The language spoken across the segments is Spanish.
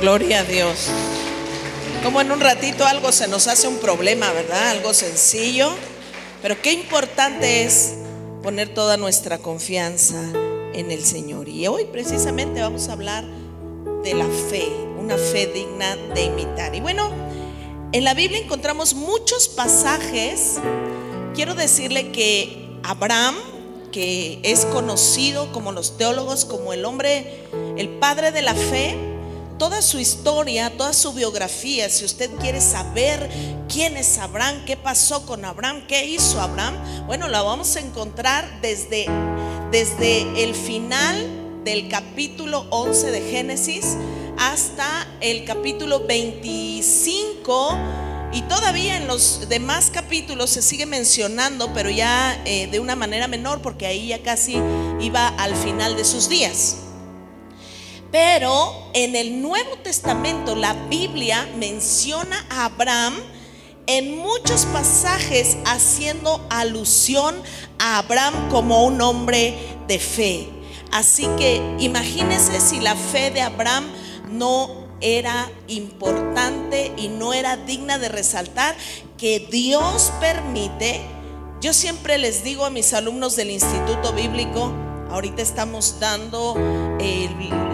Gloria a Dios. Como en un ratito algo se nos hace un problema, ¿verdad? Algo sencillo. Pero qué importante es poner toda nuestra confianza en el Señor. Y hoy precisamente vamos a hablar de la fe, una fe digna de imitar. Y bueno, en la Biblia encontramos muchos pasajes. Quiero decirle que Abraham, que es conocido como los teólogos como el hombre, el padre de la fe, toda su historia, toda su biografía, si usted quiere saber quién es Abraham, qué pasó con Abraham, qué hizo Abraham, bueno, la vamos a encontrar desde, desde el final del capítulo 11 de Génesis hasta el capítulo 25 y todavía en los demás capítulos se sigue mencionando, pero ya eh, de una manera menor porque ahí ya casi iba al final de sus días. Pero en el Nuevo Testamento la Biblia menciona a Abraham en muchos pasajes haciendo alusión a Abraham como un hombre de fe. Así que imagínense si la fe de Abraham no era importante y no era digna de resaltar que Dios permite. Yo siempre les digo a mis alumnos del Instituto Bíblico, ahorita estamos dando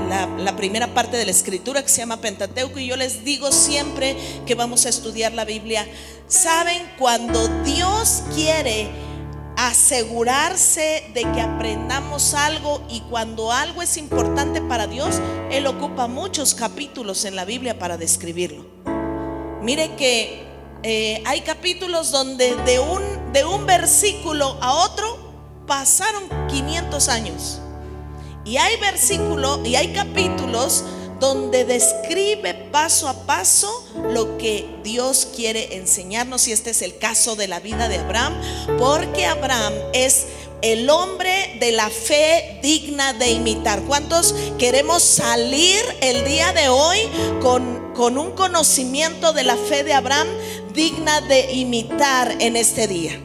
la, primera parte de la escritura que se llama Pentateuco y yo les digo siempre que vamos a estudiar la Biblia. Saben, cuando Dios quiere asegurarse de que aprendamos algo y cuando algo es importante para Dios, Él ocupa muchos capítulos en la Biblia para describirlo. Mire que eh, hay capítulos donde de un, de un versículo a otro pasaron 500 años. Y hay versículos y hay capítulos donde describe paso a paso lo que Dios quiere enseñarnos y este es el caso de la vida de Abraham, porque Abraham es el hombre de la fe digna de imitar. ¿Cuántos queremos salir el día de hoy con, con un conocimiento de la fe de Abraham digna de imitar en este día?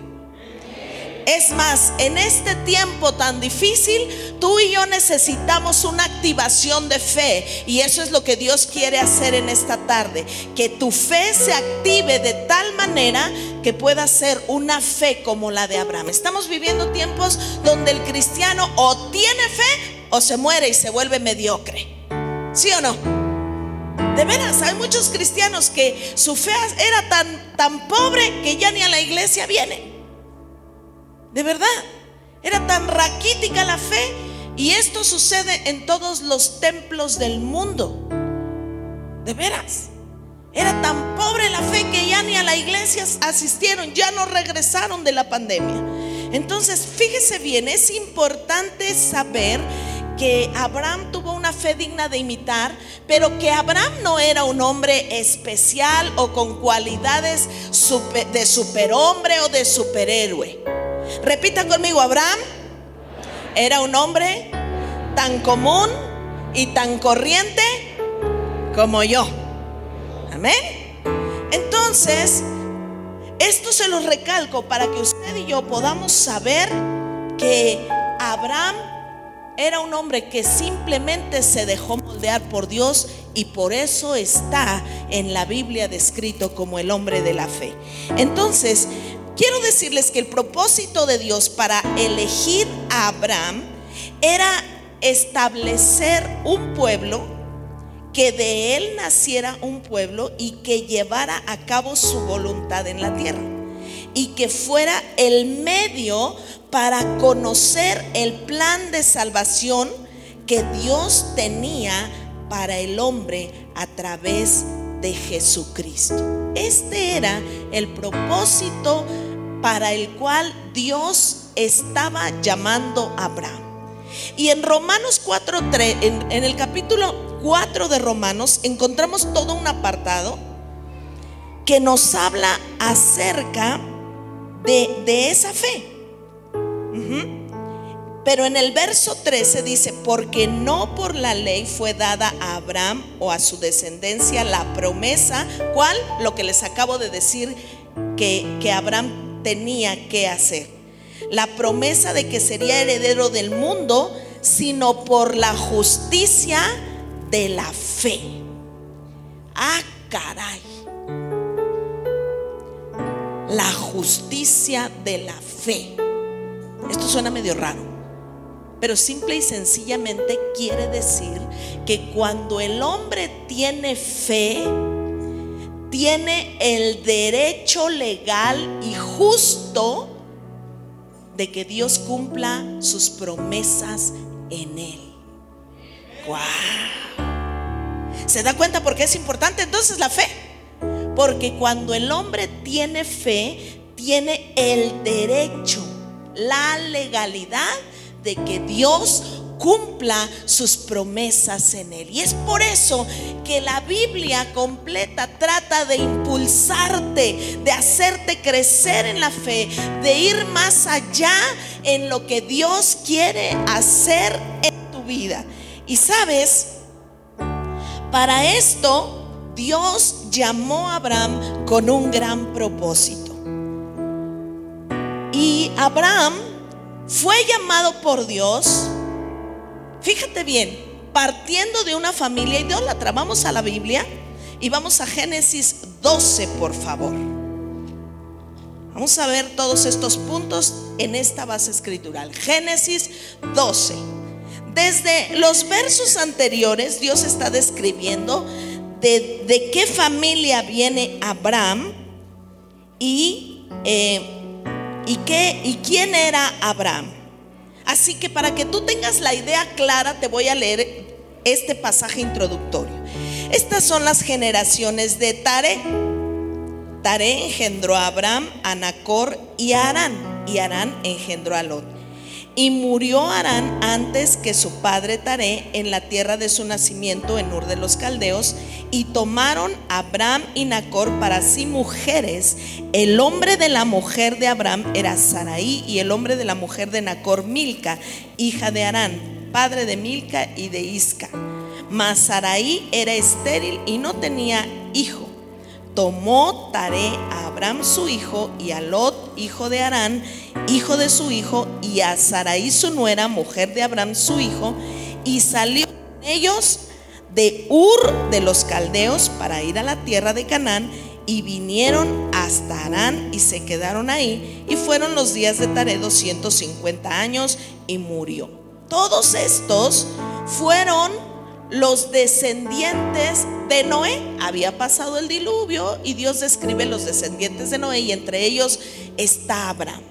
Es más, en este tiempo tan difícil, tú y yo necesitamos una activación de fe. Y eso es lo que Dios quiere hacer en esta tarde. Que tu fe se active de tal manera que pueda ser una fe como la de Abraham. Estamos viviendo tiempos donde el cristiano o tiene fe o se muere y se vuelve mediocre. ¿Sí o no? De veras, hay muchos cristianos que su fe era tan, tan pobre que ya ni a la iglesia vienen. De verdad, era tan raquítica la fe y esto sucede en todos los templos del mundo. De veras. Era tan pobre la fe que ya ni a la iglesia asistieron, ya no regresaron de la pandemia. Entonces, fíjese bien, es importante saber que Abraham tuvo una fe digna de imitar, pero que Abraham no era un hombre especial o con cualidades de superhombre o de superhéroe. Repita conmigo, Abraham era un hombre tan común y tan corriente como yo. Amén. Entonces, esto se lo recalco para que usted y yo podamos saber que Abraham era un hombre que simplemente se dejó moldear por Dios y por eso está en la Biblia descrito como el hombre de la fe. Entonces, Quiero decirles que el propósito de Dios para elegir a Abraham era establecer un pueblo, que de él naciera un pueblo y que llevara a cabo su voluntad en la tierra. Y que fuera el medio para conocer el plan de salvación que Dios tenía para el hombre a través de Jesucristo. Este era el propósito para el cual Dios estaba llamando a Abraham. Y en Romanos 4, en, en el capítulo 4 de Romanos, encontramos todo un apartado que nos habla acerca de, esa fe. Pero en el verso 13 dice, porque no por la ley fue dada a Abraham o a su descendencia la promesa, ¿cuál? Lo que les acabo de decir que, que Abraham tenía que hacer. La promesa de que sería heredero del mundo, sino por la justicia de la fe. Ah, caray. La justicia de la fe. Esto suena medio raro, pero simple y sencillamente quiere decir que cuando el hombre tiene fe, tiene el derecho legal y justo de que Dios cumpla sus promesas en él. ¿Se da cuenta por qué es importante entonces la fe? Porque cuando el hombre tiene fe, tiene el derecho, la legalidad de que Dios cumpla sus promesas en Él. Y es por eso que la Biblia completa trata de impulsarte, de hacerte crecer en la fe, de ir más allá en lo que Dios quiere hacer en tu vida. Y sabes, para esto Dios llamó a Abraham con un gran propósito. Y Abraham fue llamado por Dios Fíjate bien, partiendo de una familia idólatra, vamos a la Biblia y vamos a Génesis 12, por favor. Vamos a ver todos estos puntos en esta base escritural. Génesis 12. Desde los versos anteriores, Dios está describiendo de, qué familia viene Abraham y, eh, y, qué, y quién era Abraham. Así que para que tú tengas la idea clara, te voy a leer este pasaje introductorio. Estas son las generaciones de Tare. Tare engendró a Abraham, a Nacor y a Arán. Y Arán engendró a Lot. Y murió Arán antes que su padre Taré en la tierra de su nacimiento en Ur de los Caldeos. Y tomaron a Abraham y Nacor para sí mujeres. El hombre de la mujer de Abraham era Saraí y el hombre de la mujer de Nacor Milca, hija de Arán, padre de Milca y de Isca. Mas Saraí era estéril y no tenía hijo tomó Taré a Abraham su hijo y a Lot, hijo de Arán, hijo de su hijo, y a Sarai su nuera, mujer de Abraham su hijo, y salió con ellos de Ur de los caldeos para ir a la tierra de Canaán, y vinieron hasta Arán y se quedaron ahí, y fueron los días de Taré 250 años, y murió. Todos estos fueron los descendientes de Noé. Había pasado el diluvio y Dios describe los descendientes de Noé y entre ellos está Abraham.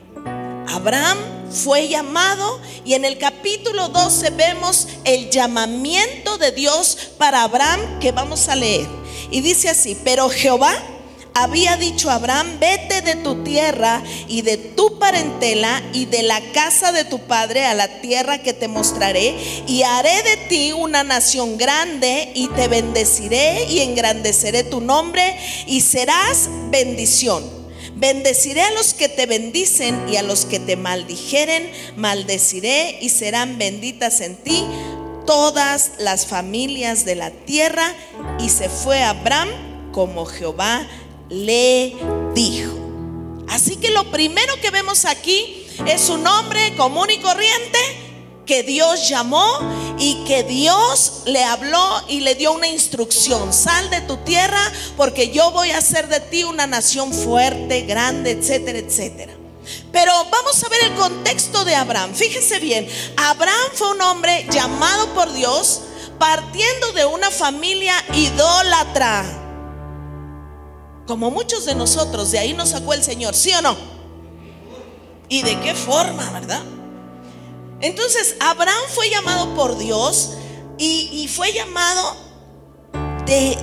Abraham fue llamado y en el capítulo 12 vemos el llamamiento de Dios para Abraham que vamos a leer. Y dice así, pero Jehová había dicho a Abraham, vete de tu tierra y de tu parentela y de la casa de tu padre a la tierra que te mostraré y haré de ti una nación grande y te bendeciré y engrandeceré tu nombre y serás bendición. Bendeciré a los que te bendicen y a los que te maldijeren, maldeciré y serán benditas en ti todas las familias de la tierra. Y se fue Abraham como Jehová le dijo. Así que lo primero que vemos aquí es un hombre común y corriente que Dios llamó y que Dios le habló y le dio una instrucción. Sal de tu tierra porque yo voy a hacer de ti una nación fuerte, grande, etcétera, etcétera. Pero vamos a ver el contexto de Abraham. Fíjese bien, Abraham fue un hombre llamado por Dios partiendo de una familia idólatra como muchos de nosotros, de ahí nos sacó el Señor, ¿sí o no? ¿Y de qué forma, verdad? Entonces, Abraham fue llamado por Dios y, fue llamado de,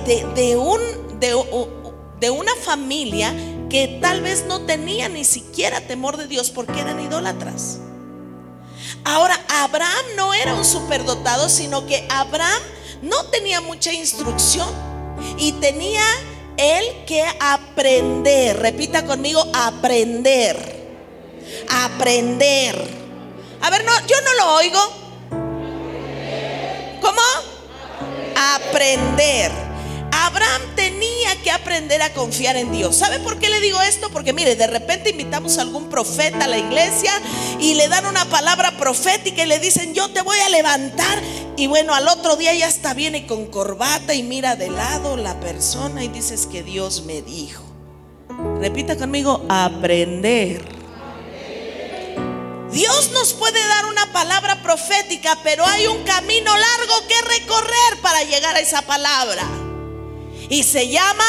de una familia que tal vez no tenía ni siquiera temor de Dios porque eran idólatras. Ahora, Abraham no era un superdotado, sino que Abraham no tenía mucha instrucción y tenía el que aprender. Repita conmigo, aprender. Aprender. A ver, no, yo no lo oigo. ¿Cómo? Aprender. Abraham tenía que aprender a confiar en Dios. ¿Sabe por qué le digo esto? Porque mire, de repente invitamos a algún profeta a la iglesia y le dan una palabra profética y le dicen, yo te voy a levantar Y bueno, al otro día ya está viene con corbata y mira de lado la persona y dices que Dios me dijo. Repita conmigo, aprender. Dios nos puede dar una palabra profética, pero hay un camino largo que recorrer para llegar a esa palabra. Y se llama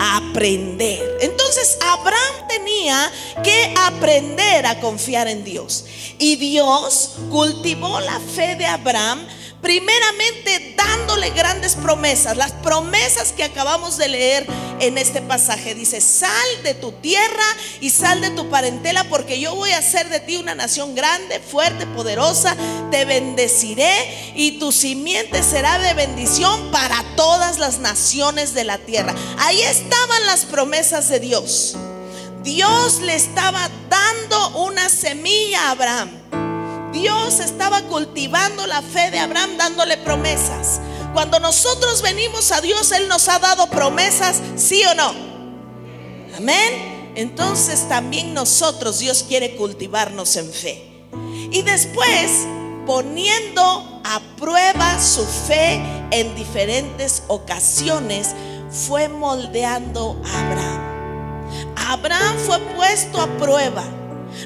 aprender. Entonces Abraham tenía que aprender a confiar en Dios. Y Dios cultivó la fe de Abraham primeramente dándole grandes promesas, las promesas que acabamos de leer en este pasaje. Dice, sal de tu tierra y sal de tu parentela porque yo voy a hacer de ti una nación grande, fuerte, poderosa, te bendeciré y tu simiente será de bendición para todas las naciones de la tierra. Ahí estaban las promesas de Dios. Dios le estaba dando una semilla a Abraham. Dios estaba cultivando la fe de Abraham dándole promesas. Cuando nosotros venimos a Dios, Él nos ha dado promesas, sí o no. Amén. Entonces también nosotros, Dios quiere cultivarnos en fe. Y después, poniendo a prueba su fe en diferentes ocasiones, fue moldeando a Abraham. Abraham fue puesto a prueba.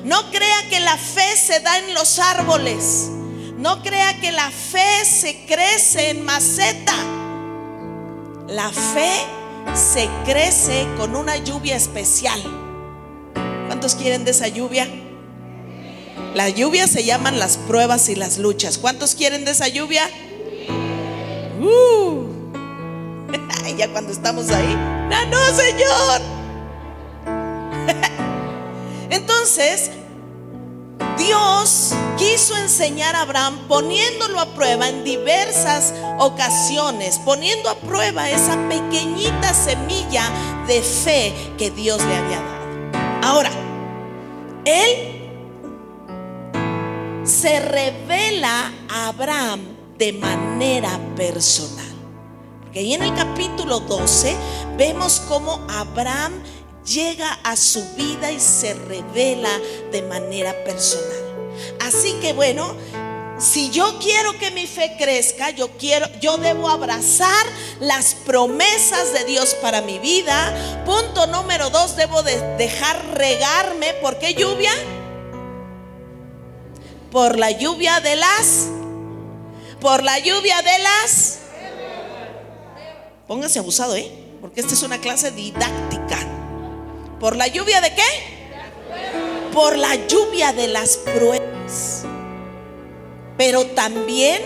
No crea que la fe se da en los árboles. No crea que la fe se crece en maceta. La fe se crece con una lluvia especial. ¿Cuántos quieren de esa lluvia? La lluvia se llaman las pruebas y las luchas. ¿Cuántos quieren de esa lluvia? Uh. ya cuando estamos ahí. No, no, Señor. Entonces, Dios quiso enseñar a Abraham poniéndolo a prueba en diversas ocasiones, poniendo a prueba esa pequeñita semilla de fe que Dios le había dado. Ahora, Él se revela a Abraham de manera personal. Porque ahí en el capítulo 12 vemos cómo Abraham llega a su vida y se revela de manera personal. Así que bueno, si yo quiero que mi fe crezca, yo quiero yo debo abrazar las promesas de Dios para mi vida. Punto número dos, debo de dejar regarme, ¿por qué lluvia? Por la lluvia de las por la lluvia de las Póngase abusado, ¿eh? Porque esta es una clase didáctica. ¿Por la lluvia de qué? Por la lluvia de las pruebas. Pero también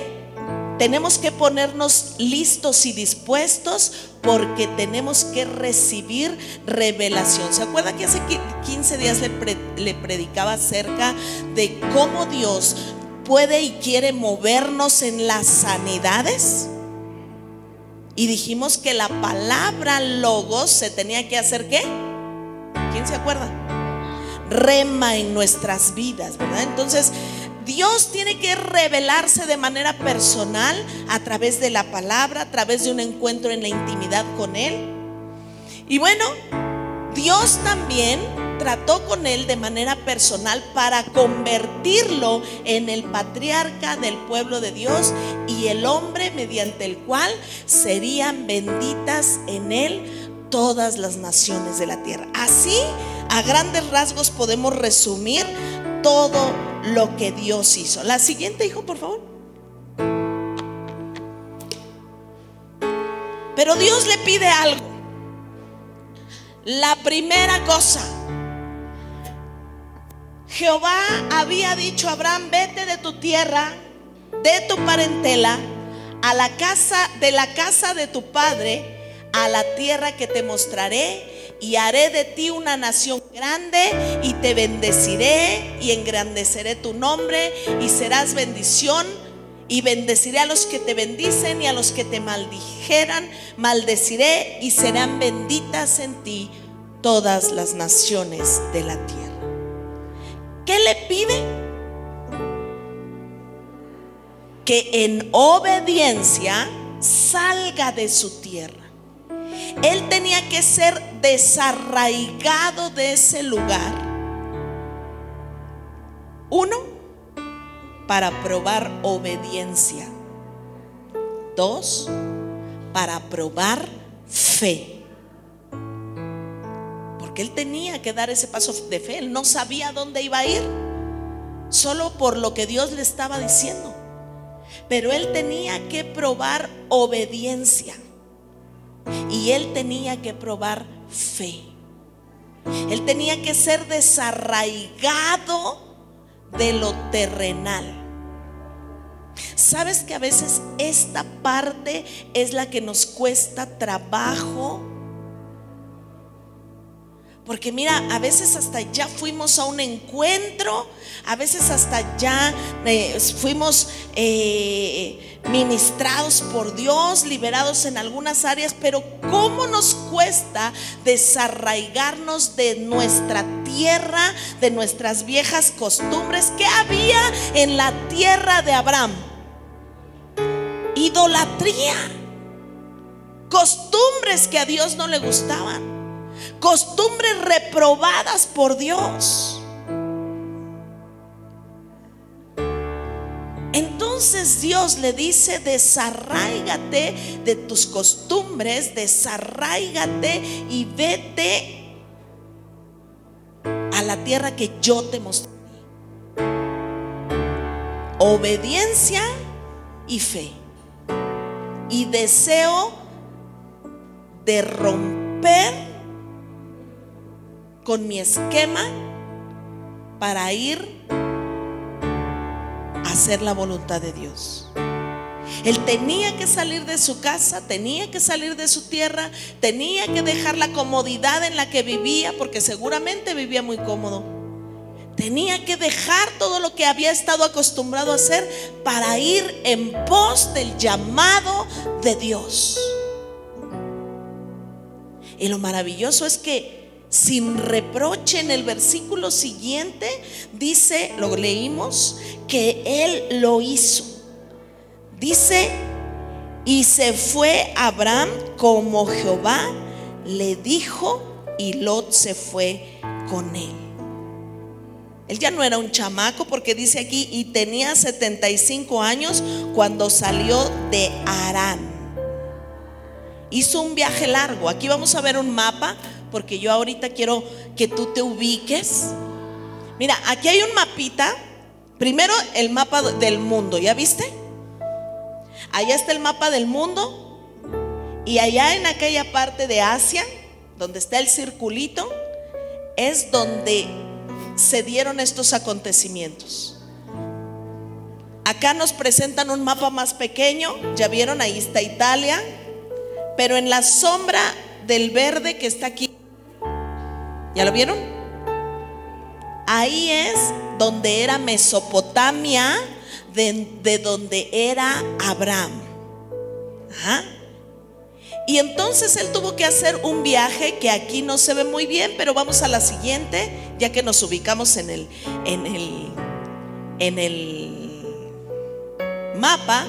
tenemos que ponernos listos y dispuestos porque tenemos que recibir revelación. ¿Se acuerda que hace 15 días le, le, predicaba acerca de cómo Dios puede y quiere movernos en las sanidades? Y dijimos que la palabra logos se tenía que hacer qué? ¿Quién se acuerda? Rema en nuestras vidas, ¿verdad? Entonces, Dios tiene que revelarse de manera personal a través de la palabra, a través de un encuentro en la intimidad con Él. Y bueno, Dios también trató con él de manera personal para convertirlo en el patriarca del pueblo de Dios y el hombre mediante el cual serían benditas en él todas las naciones de la tierra. Así, a grandes rasgos, podemos resumir todo lo que Dios hizo. La siguiente, hijo, por favor. Pero Dios le pide algo. La primera cosa, Jehová había dicho a Abraham, vete de tu tierra, de tu parentela, a la casa de la casa de tu padre a la tierra que te mostraré y haré de ti una nación grande y te bendeciré y engrandeceré tu nombre y serás bendición y bendeciré a los que te bendicen y a los que te maldijeran, maldeciré y serán benditas en ti todas las naciones de la tierra. ¿Qué le pide? Que en obediencia salga de su tierra. Él tenía que ser desarraigado de ese lugar. Uno, para probar obediencia. Dos, para probar fe. Porque él tenía que dar ese paso de fe. Él no sabía dónde iba a ir. Solo por lo que Dios le estaba diciendo. Pero él tenía que probar obediencia. Y él tenía que probar fe. Él tenía que ser desarraigado de lo terrenal. ¿Sabes que a veces esta parte es la que nos cuesta trabajo? Porque mira, a veces hasta ya fuimos a un encuentro, a veces hasta ya eh, fuimos eh, ministrados por Dios, liberados en algunas áreas, pero ¿cómo nos cuesta desarraigarnos de nuestra tierra, de nuestras viejas costumbres? ¿Qué había en la tierra de Abraham? Idolatría, costumbres que a Dios no le gustaban costumbres reprobadas por Dios. Entonces Dios le dice, desarraigate de tus costumbres, desarraigate y vete a la tierra que yo te mostré. Obediencia y fe. Y deseo de romper con mi esquema para ir a hacer la voluntad de Dios. Él tenía que salir de su casa, tenía que salir de su tierra, tenía que dejar la comodidad en la que vivía, porque seguramente vivía muy cómodo. Tenía que dejar todo lo que había estado acostumbrado a hacer para ir en pos del llamado de Dios. Y lo maravilloso es que sin reproche en el versículo siguiente dice, lo leímos, que él lo hizo. Dice, y se fue Abraham como Jehová le dijo y Lot se fue con él. Él ya no era un chamaco porque dice aquí, y tenía 75 años cuando salió de Arán. Hizo un viaje largo. Aquí vamos a ver un mapa porque yo ahorita quiero que tú te ubiques. Mira, aquí hay un mapita. Primero el mapa del mundo, ¿ya viste? Allá está el mapa del mundo. Y allá en aquella parte de Asia, donde está el circulito, es donde se dieron estos acontecimientos. Acá nos presentan un mapa más pequeño, ya vieron, ahí está Italia, pero en la sombra del verde que está aquí ¿Ya lo vieron? Ahí es donde era Mesopotamia, de, donde era Abraham. Y entonces él tuvo que hacer un viaje que aquí no se ve muy bien, pero vamos a la siguiente, ya que nos ubicamos en el, en el, en el mapa.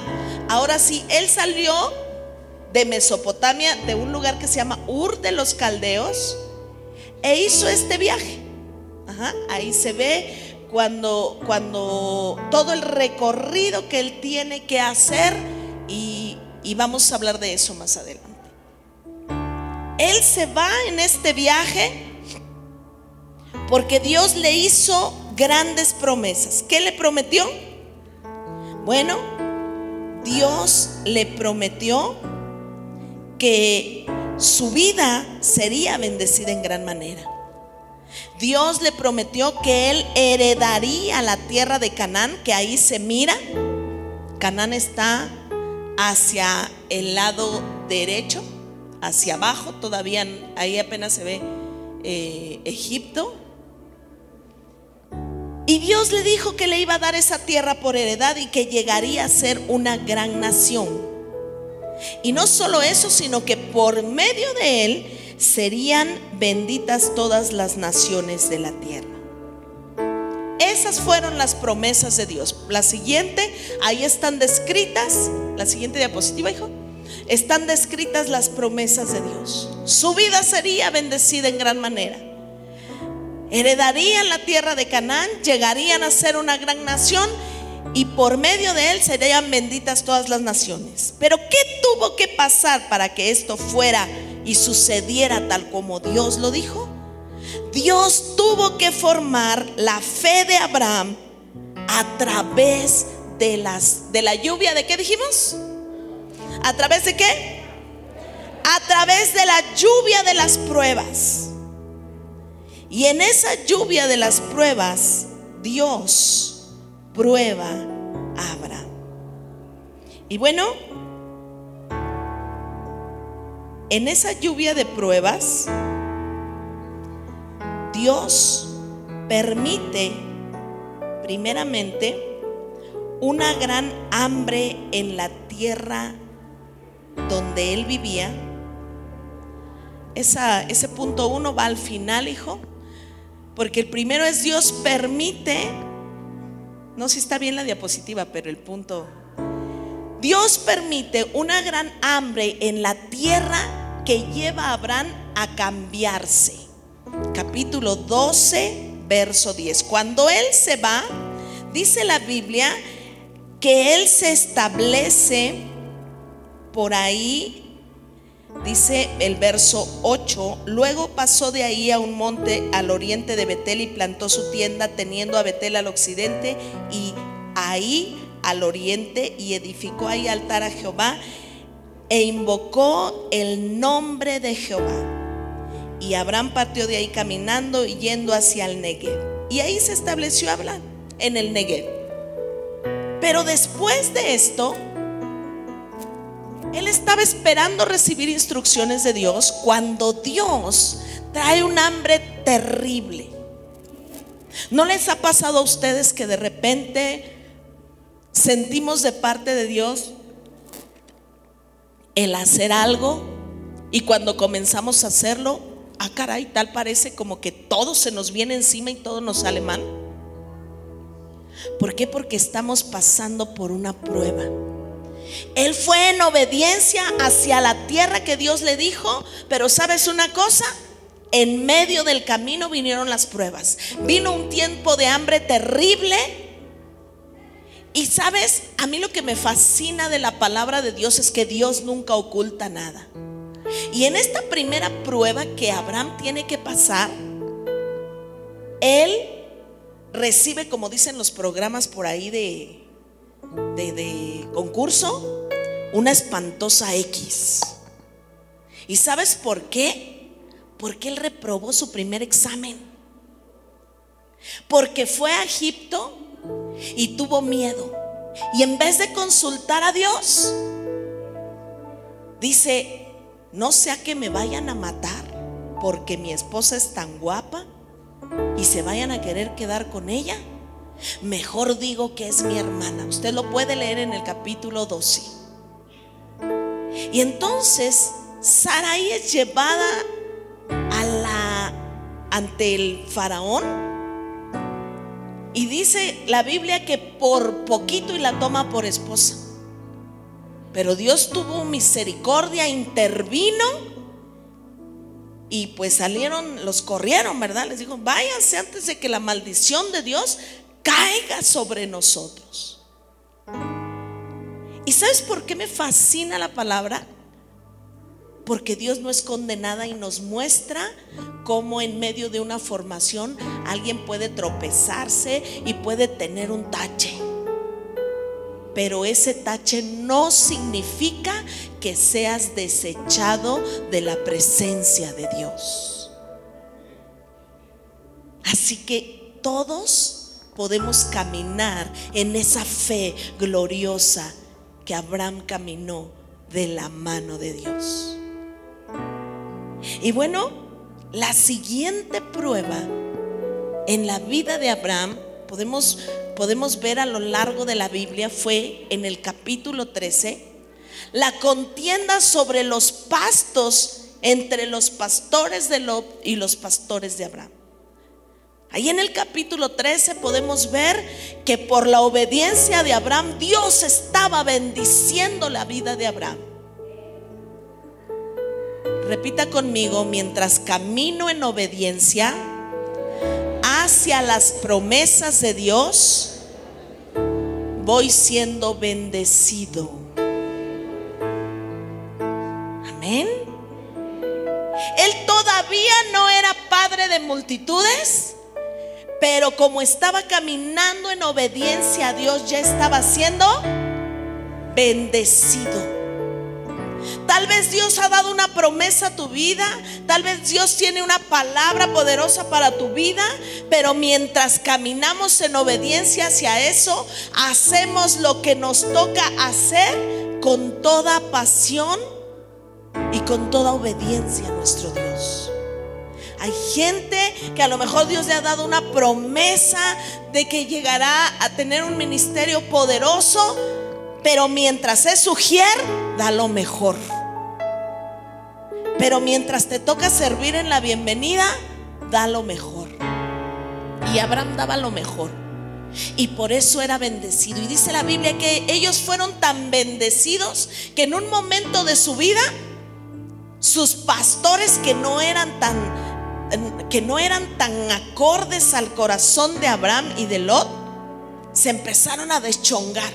Ahora sí, él salió de Mesopotamia, de un lugar que se llama Ur de los Caldeos e hizo este viaje. ahí se ve cuando, cuando todo el recorrido que él tiene que hacer y, y vamos a hablar de eso más adelante. Él se va en este viaje porque Dios le hizo grandes promesas. ¿Qué le prometió? Bueno, Dios le prometió que su vida sería bendecida en gran manera. Dios le prometió que él heredaría la tierra de Canaán, que ahí se mira. Canaán está hacia el lado derecho, hacia abajo, todavía ahí apenas se ve eh, Egipto. Y Dios le dijo que le iba a dar esa tierra por heredad y que llegaría a ser una gran nación. Y no solo eso, sino que por medio de él serían benditas todas las naciones de la tierra. Esas fueron las promesas de Dios. La siguiente, ahí están descritas, la siguiente diapositiva, hijo, están descritas las promesas de Dios. Su vida sería bendecida en gran manera. Heredarían la tierra de Canaán, llegarían a ser una gran nación y por medio de él serían benditas todas las naciones. Pero ¿qué tuvo que pasar para que esto fuera y sucediera tal como Dios lo dijo? Dios tuvo que formar la fe de Abraham a través de las de la lluvia de qué dijimos? ¿A través de qué? A través de la lluvia de las pruebas. Y en esa lluvia de las pruebas, Dios prueba a Abraham. Y bueno, en esa lluvia de pruebas, Dios permite primeramente una gran hambre en la tierra donde él vivía. Esa, ese punto uno va al final, hijo. Porque el primero es Dios permite, no sé si está bien la diapositiva, pero el punto, Dios permite una gran hambre en la tierra que lleva a Abraham a cambiarse. Capítulo 12, verso 10. Cuando él se va, dice la Biblia que él se establece por ahí Dice el verso 8, luego pasó de ahí a un monte al oriente de Betel y plantó su tienda teniendo a Betel al occidente y ahí al oriente y edificó ahí altar a Jehová e invocó el nombre de Jehová. Y Abraham partió de ahí caminando y yendo hacia el Negev. Y ahí se estableció Abraham en el Negev. Pero después de esto, él estaba esperando recibir instrucciones de Dios cuando Dios trae un hambre terrible. ¿No les ha pasado a ustedes que de repente sentimos de parte de Dios el hacer algo y cuando comenzamos a hacerlo, ah caray, tal parece como que todo se nos viene encima y todo nos sale mal? ¿Por qué? Porque estamos pasando por una prueba. Él fue en obediencia hacia la tierra que Dios le dijo, pero ¿sabes una cosa? En medio del camino vinieron las pruebas. Vino un tiempo de hambre terrible. Y sabes, a mí lo que me fascina de la palabra de Dios es que Dios nunca oculta nada. Y en esta primera prueba que Abraham tiene que pasar, él recibe, como dicen los programas por ahí de de, concurso una espantosa X. ¿Y sabes por qué? Porque él reprobó su primer examen. Porque fue a Egipto y tuvo miedo. Y en vez de consultar a Dios, dice, no sea que me vayan a matar porque mi esposa es tan guapa y se vayan a querer quedar con ella. Mejor digo que es mi hermana. Usted lo puede leer en el capítulo 12. Y entonces Sarai es llevada a la ante el faraón y dice la Biblia que por poquito y la toma por esposa. Pero Dios tuvo misericordia, intervino y pues salieron, los corrieron, ¿verdad? Les dijo, váyanse antes de que la maldición de Dios caiga sobre nosotros. ¿Y sabes por qué me fascina la palabra? Porque Dios no es condenada y nos muestra cómo en medio de una formación alguien puede tropezarse y puede tener un tache. Pero ese tache no significa que seas desechado de la presencia de Dios. Así que todos podemos caminar en esa fe gloriosa que Abraham caminó de la mano de Dios. Y bueno, la siguiente prueba en la vida de Abraham, podemos, podemos ver a lo largo de la Biblia, fue en el capítulo 13, la contienda sobre los pastos entre los pastores de Lot y los pastores de Abraham. Ahí en el capítulo 13 podemos ver que por la obediencia de Abraham Dios estaba bendiciendo la vida de Abraham. Repita conmigo, mientras camino en obediencia hacia las promesas de Dios, voy siendo bendecido. Amén. Él todavía no era padre de multitudes, pero como estaba caminando en obediencia a Dios, ya estaba siendo bendecido. Tal vez Dios ha dado una promesa a tu vida, tal vez Dios tiene una palabra poderosa para tu vida, pero mientras caminamos en obediencia hacia eso, hacemos lo que nos toca hacer con toda pasión y con toda obediencia a nuestro Dios. Hay gente que a lo mejor Dios le ha dado una promesa de que llegará a tener un ministerio poderoso, pero mientras es sugier, da lo mejor. Pero mientras te toca servir en la bienvenida, da lo mejor. Y Abraham daba lo mejor. Y por eso era bendecido. Y dice la Biblia que ellos fueron tan bendecidos que en un momento de su vida, sus pastores que no eran tan que no eran tan acordes al corazón de Abraham y de Lot, se empezaron a deschongar.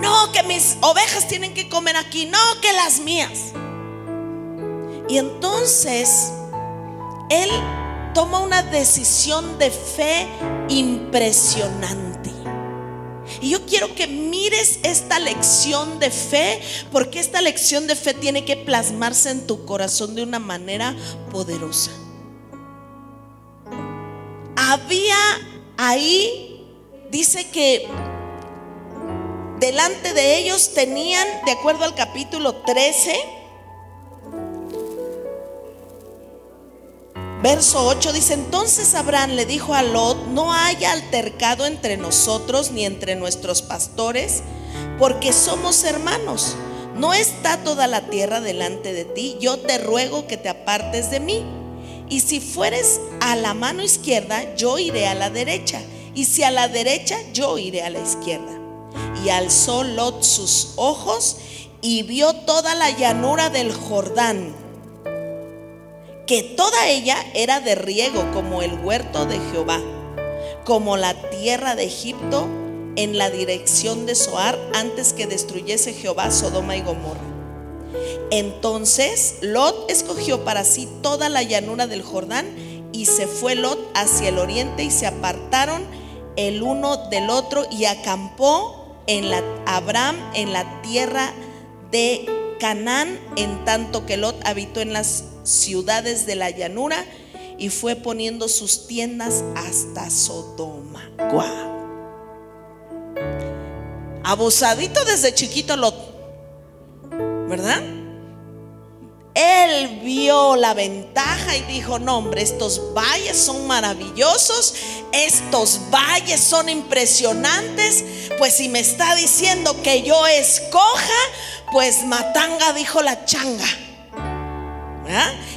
No, que mis ovejas tienen que comer aquí, no, que las mías. Y entonces él toma una decisión de fe impresionante. Y yo quiero que mires esta lección de fe, porque esta lección de fe tiene que plasmarse en tu corazón de una manera poderosa había ahí, dice que delante de ellos tenían, de acuerdo al capítulo 13, verso 8, dice, entonces Abraham le dijo a Lot, no haya altercado entre nosotros ni entre nuestros pastores, porque somos hermanos. No está toda la tierra delante de ti, yo te ruego que te apartes de mí. Y si fueres a la mano izquierda, yo iré a la derecha. Y si a la derecha, yo iré a la izquierda. Y alzó Lot sus ojos y vio toda la llanura del Jordán, que toda ella era de riego como el huerto de Jehová, como la tierra de Egipto en la dirección de Zoar antes que destruyese Jehová Sodoma y Gomorra. Entonces Lot escogió para sí toda la llanura del Jordán y se fue Lot hacia el oriente y se apartaron el uno del otro y acampó en la Abraham en la tierra de Canaán, en tanto que Lot habitó en las ciudades de la llanura y fue poniendo sus tiendas hasta Sodoma. Guau. Abusadito desde chiquito Lot, ¿verdad? Él vio la ventaja y dijo, no hombre, estos valles son maravillosos, estos valles son impresionantes, pues si me está diciendo que yo escoja, pues matanga dijo la changa.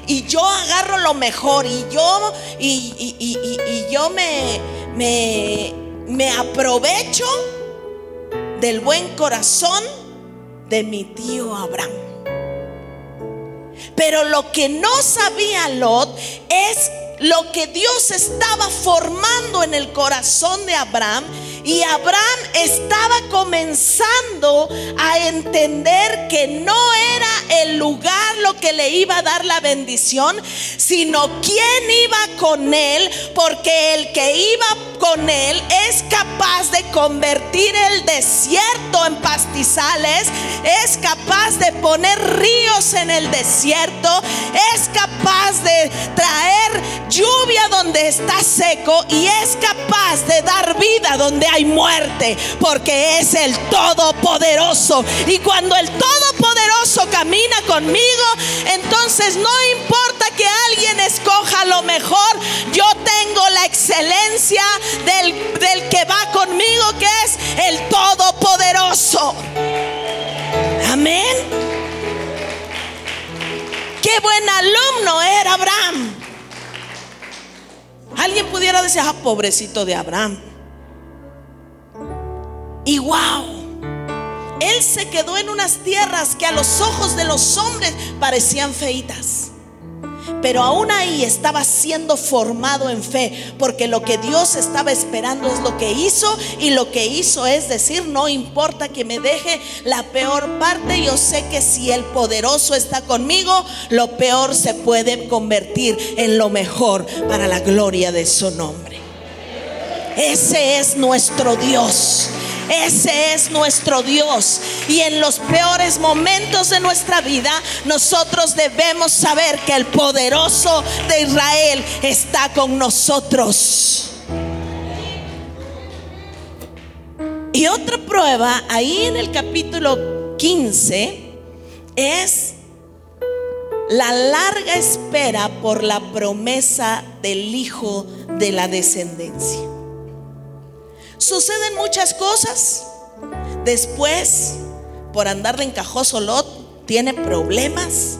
Y yo agarro lo mejor y yo, y, y yo me, me, me aprovecho del buen corazón de mi tío Abraham. Pero lo que no sabía Lot es lo que Dios estaba formando en el corazón de Abraham. Y Abraham estaba comenzando a entender que no era el lugar lo que le iba a dar la bendición, sino quién iba con él, porque el que iba con él es capaz de convertir el desierto en pastizales, es capaz de poner ríos en el desierto, es capaz de traer lluvia donde está seco y es capaz de dar vida donde hay muerte, porque es el Todopoderoso. Y cuando el Todopoderoso camina conmigo, entonces no importa que alguien escoja lo mejor, yo tengo la excelencia del, que va conmigo, que es el Todopoderoso. Amén. Qué buen alumno era Abraham. Alguien pudiera decir, ah, pobrecito de Abraham. Y wow, él se quedó en unas tierras que a los ojos de los hombres parecían feitas. Pero aún ahí estaba siendo formado en fe, porque lo que Dios estaba esperando es lo que hizo y lo que hizo es decir, no importa que me deje la peor parte, yo sé que si el poderoso está conmigo, lo peor se puede convertir en lo mejor para la gloria de su nombre. Ese es nuestro Dios. Ese es nuestro Dios. Y en los peores momentos de nuestra vida, nosotros debemos saber que el poderoso de Israel está con nosotros. Y otra prueba ahí en el capítulo 15 es la larga espera por la promesa del Hijo de la descendencia. Suceden muchas cosas. Después, por andar de encajoso, Lot tiene problemas.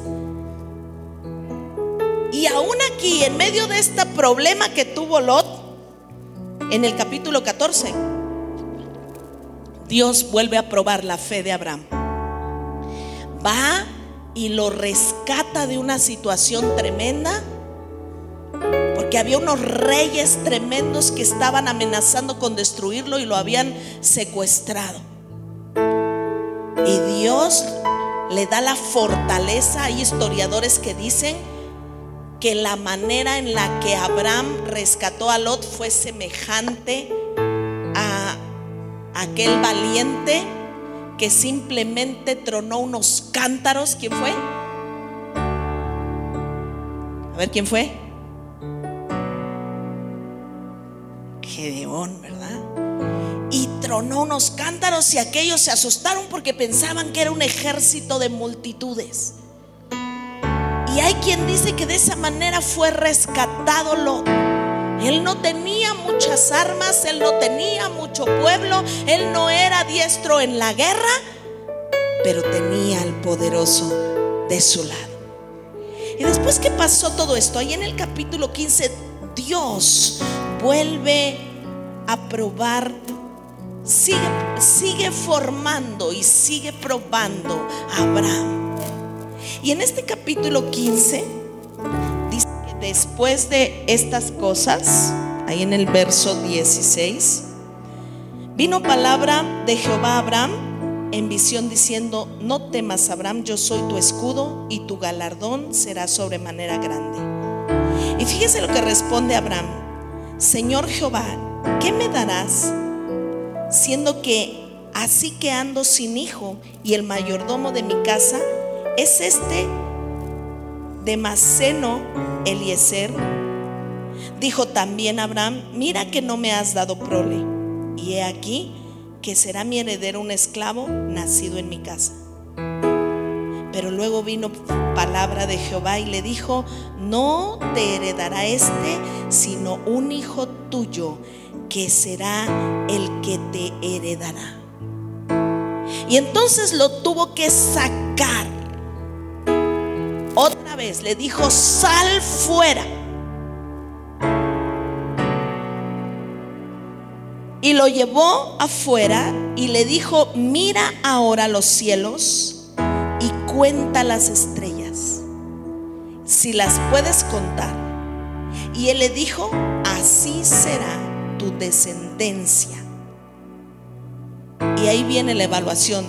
Y aún aquí, en medio de este problema que tuvo Lot, en el capítulo 14, Dios vuelve a probar la fe de Abraham. Va y lo rescata de una situación tremenda que había unos reyes tremendos que estaban amenazando con destruirlo y lo habían secuestrado. Y Dios le da la fortaleza. Hay historiadores que dicen que la manera en la que Abraham rescató a Lot fue semejante a aquel valiente que simplemente tronó unos cántaros. ¿Quién fue? A ver, ¿quién fue? ¿Verdad? Y tronó unos cántaros y aquellos se asustaron porque pensaban que era un ejército de multitudes. Y hay quien dice que de esa manera fue rescatado Lot. Él no tenía muchas armas, él no tenía mucho pueblo, él no era diestro en la guerra, pero tenía al poderoso de su lado. Y después que pasó todo esto, ahí en el capítulo 15, Dios vuelve a probar, sigue, sigue formando y sigue probando a Abraham. Y en este capítulo 15 dice que después de estas cosas, ahí en el verso 16, vino palabra de Jehová a Abraham en visión diciendo, no temas Abraham, yo soy tu escudo y tu galardón será sobremanera grande. Y fíjese lo que responde Abraham. Señor Jehová, ¿qué me darás? Siendo que así que ando sin hijo y el mayordomo de mi casa es este Damaseno Eliezer. Dijo también Abraham, mira que no me has dado prole, y he aquí que será mi heredero un esclavo nacido en mi casa. Pero luego vino palabra de Jehová y le dijo, no te heredará este, sino un hijo tuyo, que será el que te heredará. Y entonces lo tuvo que sacar. Otra vez le dijo, sal fuera. Y lo llevó afuera y le dijo, mira ahora los cielos cuenta las estrellas, si las puedes contar. Y él le dijo, así será tu descendencia. Y ahí viene la evaluación.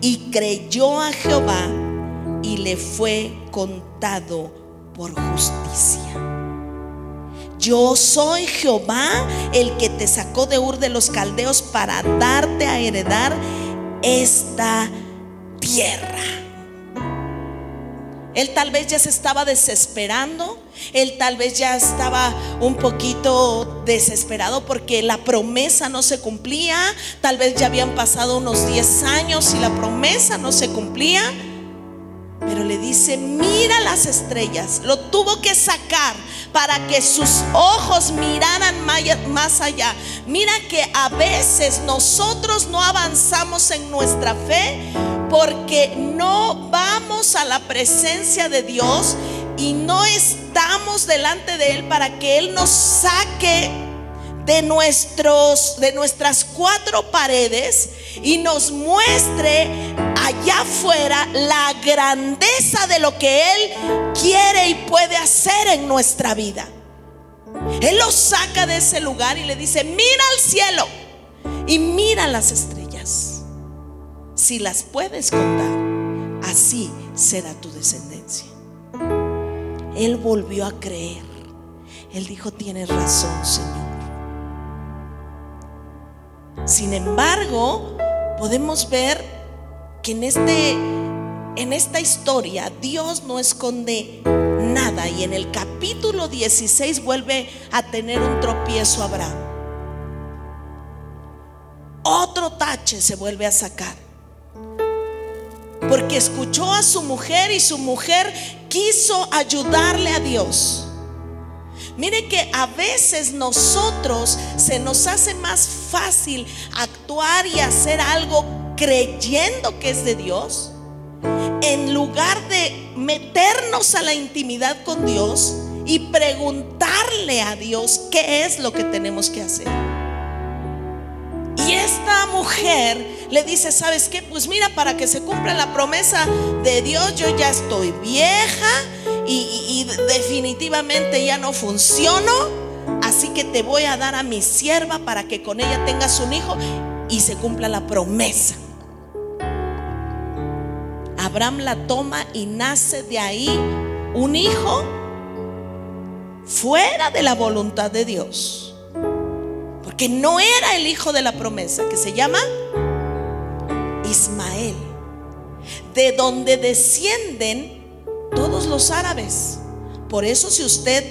Y creyó a Jehová y le fue contado por justicia. Yo soy Jehová, el que te sacó de Ur de los Caldeos para darte a heredar esta tierra. Él tal vez ya se estaba desesperando, él tal vez ya estaba un poquito desesperado porque la promesa no se cumplía, tal vez ya habían pasado unos 10 años y la promesa no se cumplía. Pero le dice, mira las estrellas. Lo tuvo que sacar para que sus ojos miraran más allá. Mira que a veces nosotros no avanzamos en nuestra fe porque no vamos a la presencia de Dios y no estamos delante de Él para que Él nos saque de, nuestros, de nuestras cuatro paredes y nos muestre allá afuera la grandeza de lo que Él quiere y puede hacer en nuestra vida. Él lo saca de ese lugar y le dice, mira al cielo y mira las estrellas. Si las puedes contar, así será tu descendencia. Él volvió a creer. Él dijo, tienes razón, Señor. Sin embargo, podemos ver que en, este, en esta historia Dios no esconde nada y en el capítulo 16 vuelve a tener un tropiezo Abraham. Otro tache se vuelve a sacar. Porque escuchó a su mujer y su mujer quiso ayudarle a Dios. Mire que a veces nosotros se nos hace más fácil actuar y hacer algo creyendo que es de Dios, en lugar de meternos a la intimidad con Dios y preguntarle a Dios qué es lo que tenemos que hacer. Y esta mujer le dice, ¿sabes qué? Pues mira, para que se cumpla la promesa de Dios, yo ya estoy vieja y, definitivamente ya no funciono. Así que te voy a dar a mi sierva para que con ella tengas un hijo y se cumpla la promesa. Abraham la toma y nace de ahí un hijo fuera de la voluntad de Dios. Porque no era el hijo de la promesa, que se llama Ismael, de donde descienden todos los árabes. Por eso si usted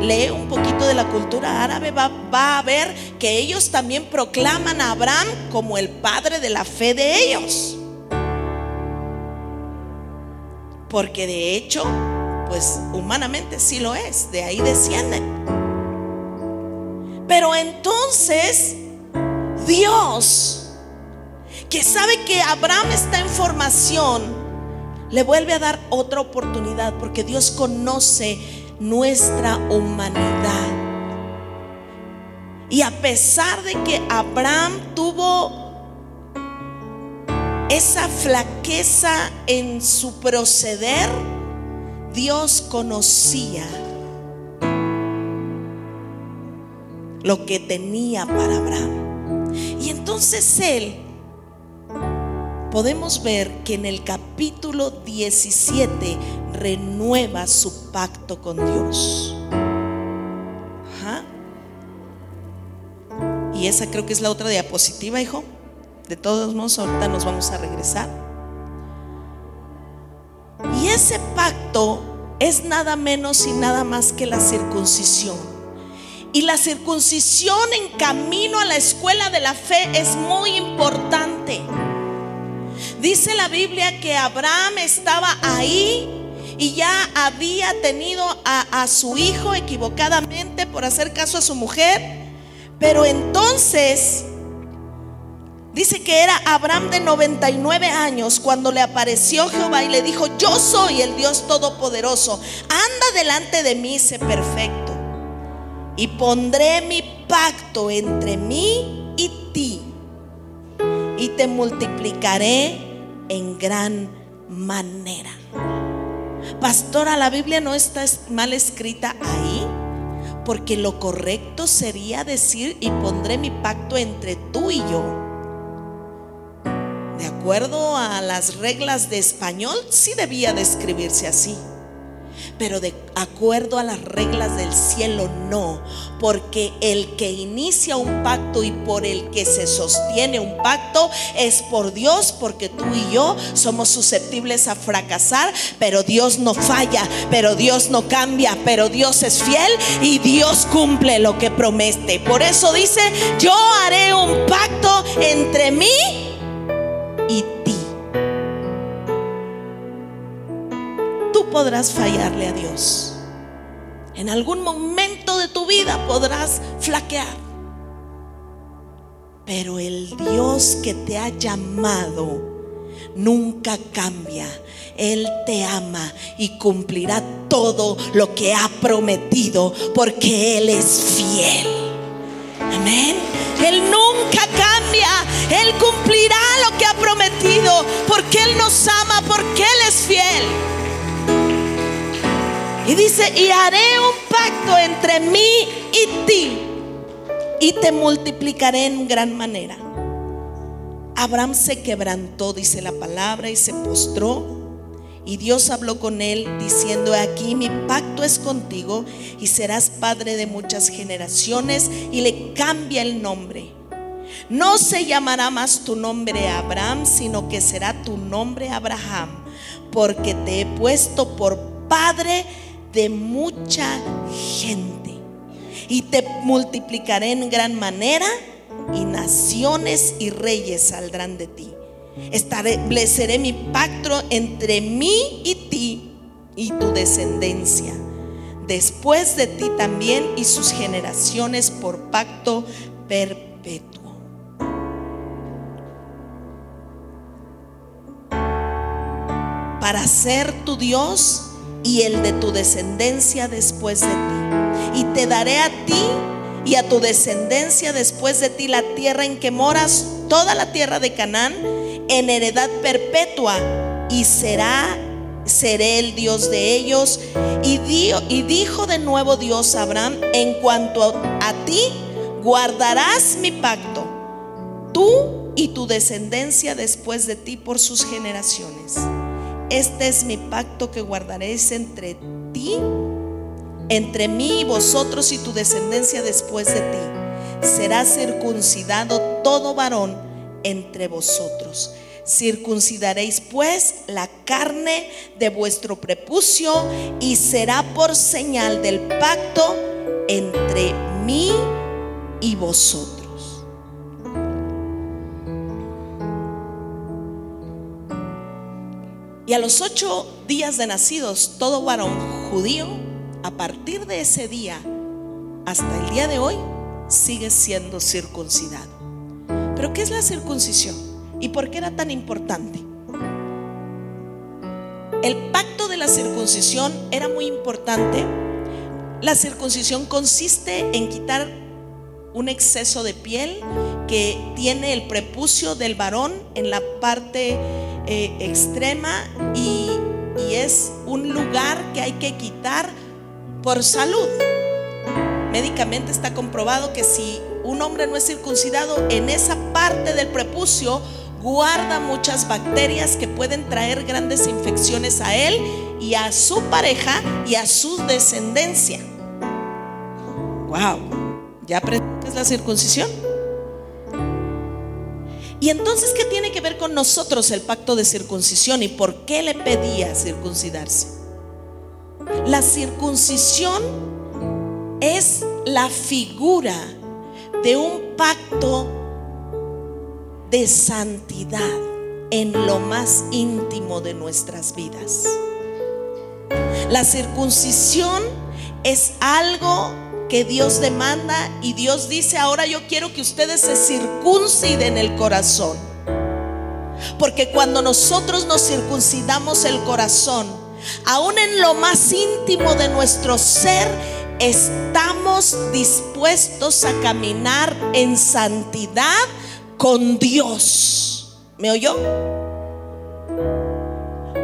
lee un poquito de la cultura árabe, va, a ver que ellos también proclaman a Abraham como el padre de la fe de ellos. Porque de hecho, pues humanamente sí lo es, de ahí descienden. Pero entonces, Dios, que sabe que Abraham está en formación, le vuelve a dar otra oportunidad porque Dios conoce nuestra humanidad. Y a pesar de que Abraham tuvo esa flaqueza en su proceder, Dios conocía lo que tenía para Abraham. Y entonces él, podemos ver que en el capítulo 17 renueva su pacto con Dios. Y esa creo que es la otra diapositiva, hijo. De todos modos, ahorita nos vamos a regresar. Y ese pacto es nada menos y nada más que la circuncisión. Y la circuncisión en camino a la escuela de la fe es muy importante. Dice la Biblia que Abraham estaba ahí y ya había tenido a, a, su hijo equivocadamente por hacer caso a su mujer. Pero entonces Dice que era Abraham de 99 años cuando le apareció Jehová y le dijo, yo soy el Dios Todopoderoso, anda delante de mí, sé perfecto. Y pondré mi pacto entre mí y ti. Y te multiplicaré en gran manera. Pastora, la Biblia no está mal escrita ahí, porque lo correcto sería decir, y pondré mi pacto entre tú y yo de acuerdo a las reglas de español, sí debía de escribirse así. Pero de acuerdo a las reglas del cielo, no. Porque el que inicia un pacto y por el que se sostiene un pacto es por Dios, porque tú y yo somos susceptibles a fracasar, pero Dios no falla, pero Dios no cambia, pero Dios es fiel y Dios cumple lo que promete. Por eso dice, yo haré un pacto entre mí y ti. Tú podrás fallarle a Dios. En algún momento de tu vida podrás flaquear. Pero el Dios que te ha llamado nunca cambia. Él te ama y cumplirá todo lo que ha prometido porque Él es fiel. Amén. Él nunca cambia. Él cumplirá lo que ha prometido. Porque Él nos ama. Porque Él es fiel. Y dice, y haré un pacto entre mí y ti. Y te multiplicaré en gran manera. Abraham se quebrantó, dice la palabra, y se postró y Dios habló con él diciendo, aquí mi pacto es contigo y serás padre de muchas generaciones y le cambia el nombre. No se llamará más tu nombre Abraham, sino que será tu nombre Abraham, porque te he puesto por padre de mucha gente. Y te multiplicaré en gran manera y naciones y reyes saldrán de ti. Estableceré mi pacto entre mí y ti y tu descendencia. Después de ti también y sus generaciones por pacto perpetuo. Para ser tu Dios y el de tu descendencia después de ti. Y te daré a ti y a tu descendencia después de ti la tierra en que moras, toda la tierra de Canaán en heredad perpetua y será seré el Dios de ellos. Y, y dijo de nuevo Dios a Abraham, en cuanto a, ti, guardarás mi pacto, tú y tu descendencia después de ti por sus generaciones. Este es mi pacto que guardaréis entre ti, entre mí y vosotros y tu descendencia después de ti. Será circuncidado todo varón entre vosotros. Circuncidaréis pues la carne de vuestro prepucio y será por señal del pacto entre mí y vosotros. Y a los ocho días de nacidos, todo varón judío, a partir de ese día hasta el día de hoy, sigue siendo circuncidado. Pero ¿qué es la circuncisión? ¿Y por qué era tan importante? El pacto de la circuncisión era muy importante. La circuncisión consiste en quitar un exceso de piel que tiene el prepucio del varón en la parte eh, extrema y, y es un lugar que hay que quitar por salud. Médicamente está comprobado que si un hombre no es circuncidado, en esa parte del prepucio guarda muchas bacterias que pueden traer grandes infecciones a él y a su pareja y a su descendencia. Wow, ¿ya aprendes la circuncisión? Y entonces, ¿qué tiene que ver con nosotros el pacto de circuncisión y por qué le pedía circuncidarse? La circuncisión es la figura de un pacto de santidad en lo más íntimo de nuestras vidas. La circuncisión es algo que Dios demanda y Dios dice, ahora yo quiero que ustedes se circunciden el corazón. Porque cuando nosotros nos circuncidamos el corazón, aún en lo más íntimo de nuestro ser, estamos dispuestos a caminar en santidad con Dios. ¿Me oyó?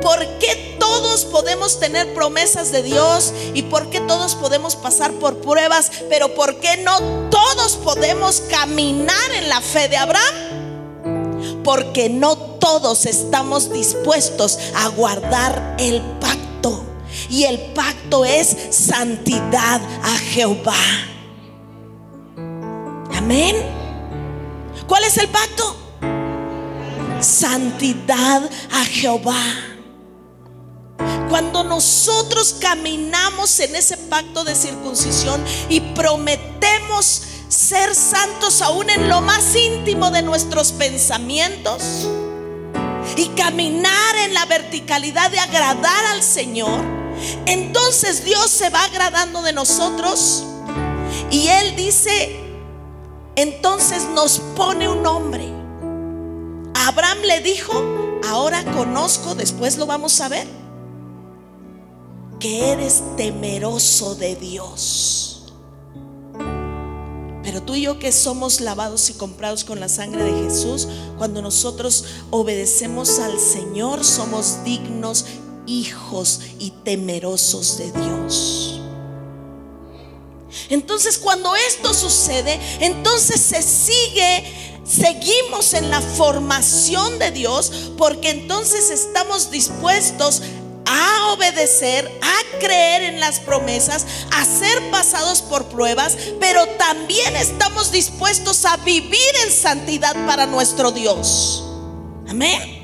¿Por qué todos podemos tener promesas de Dios y por qué todos podemos pasar por pruebas, pero por qué no todos podemos caminar en la fe de Abraham? Porque no todos estamos dispuestos a guardar el pacto. Y el pacto es santidad a Jehová. Amén. ¿Cuál es el pacto? Santidad a Jehová. Cuando nosotros caminamos en ese pacto de circuncisión y prometemos ser santos aún en lo más íntimo de nuestros pensamientos y caminar en la verticalidad de agradar al Señor, entonces Dios se va agradando de nosotros y Él dice, entonces nos pone un nombre. Abraham le dijo, ahora conozco, después lo vamos a ver, que eres temeroso de Dios. Pero tú y yo que somos lavados y comprados con la sangre de Jesús, cuando nosotros obedecemos al Señor, somos dignos hijos y temerosos de Dios. Entonces cuando esto sucede, entonces se sigue, seguimos en la formación de Dios, porque entonces estamos dispuestos a obedecer, a creer en las promesas, a ser pasados por pruebas, pero también estamos dispuestos a vivir en santidad para nuestro Dios. Amén.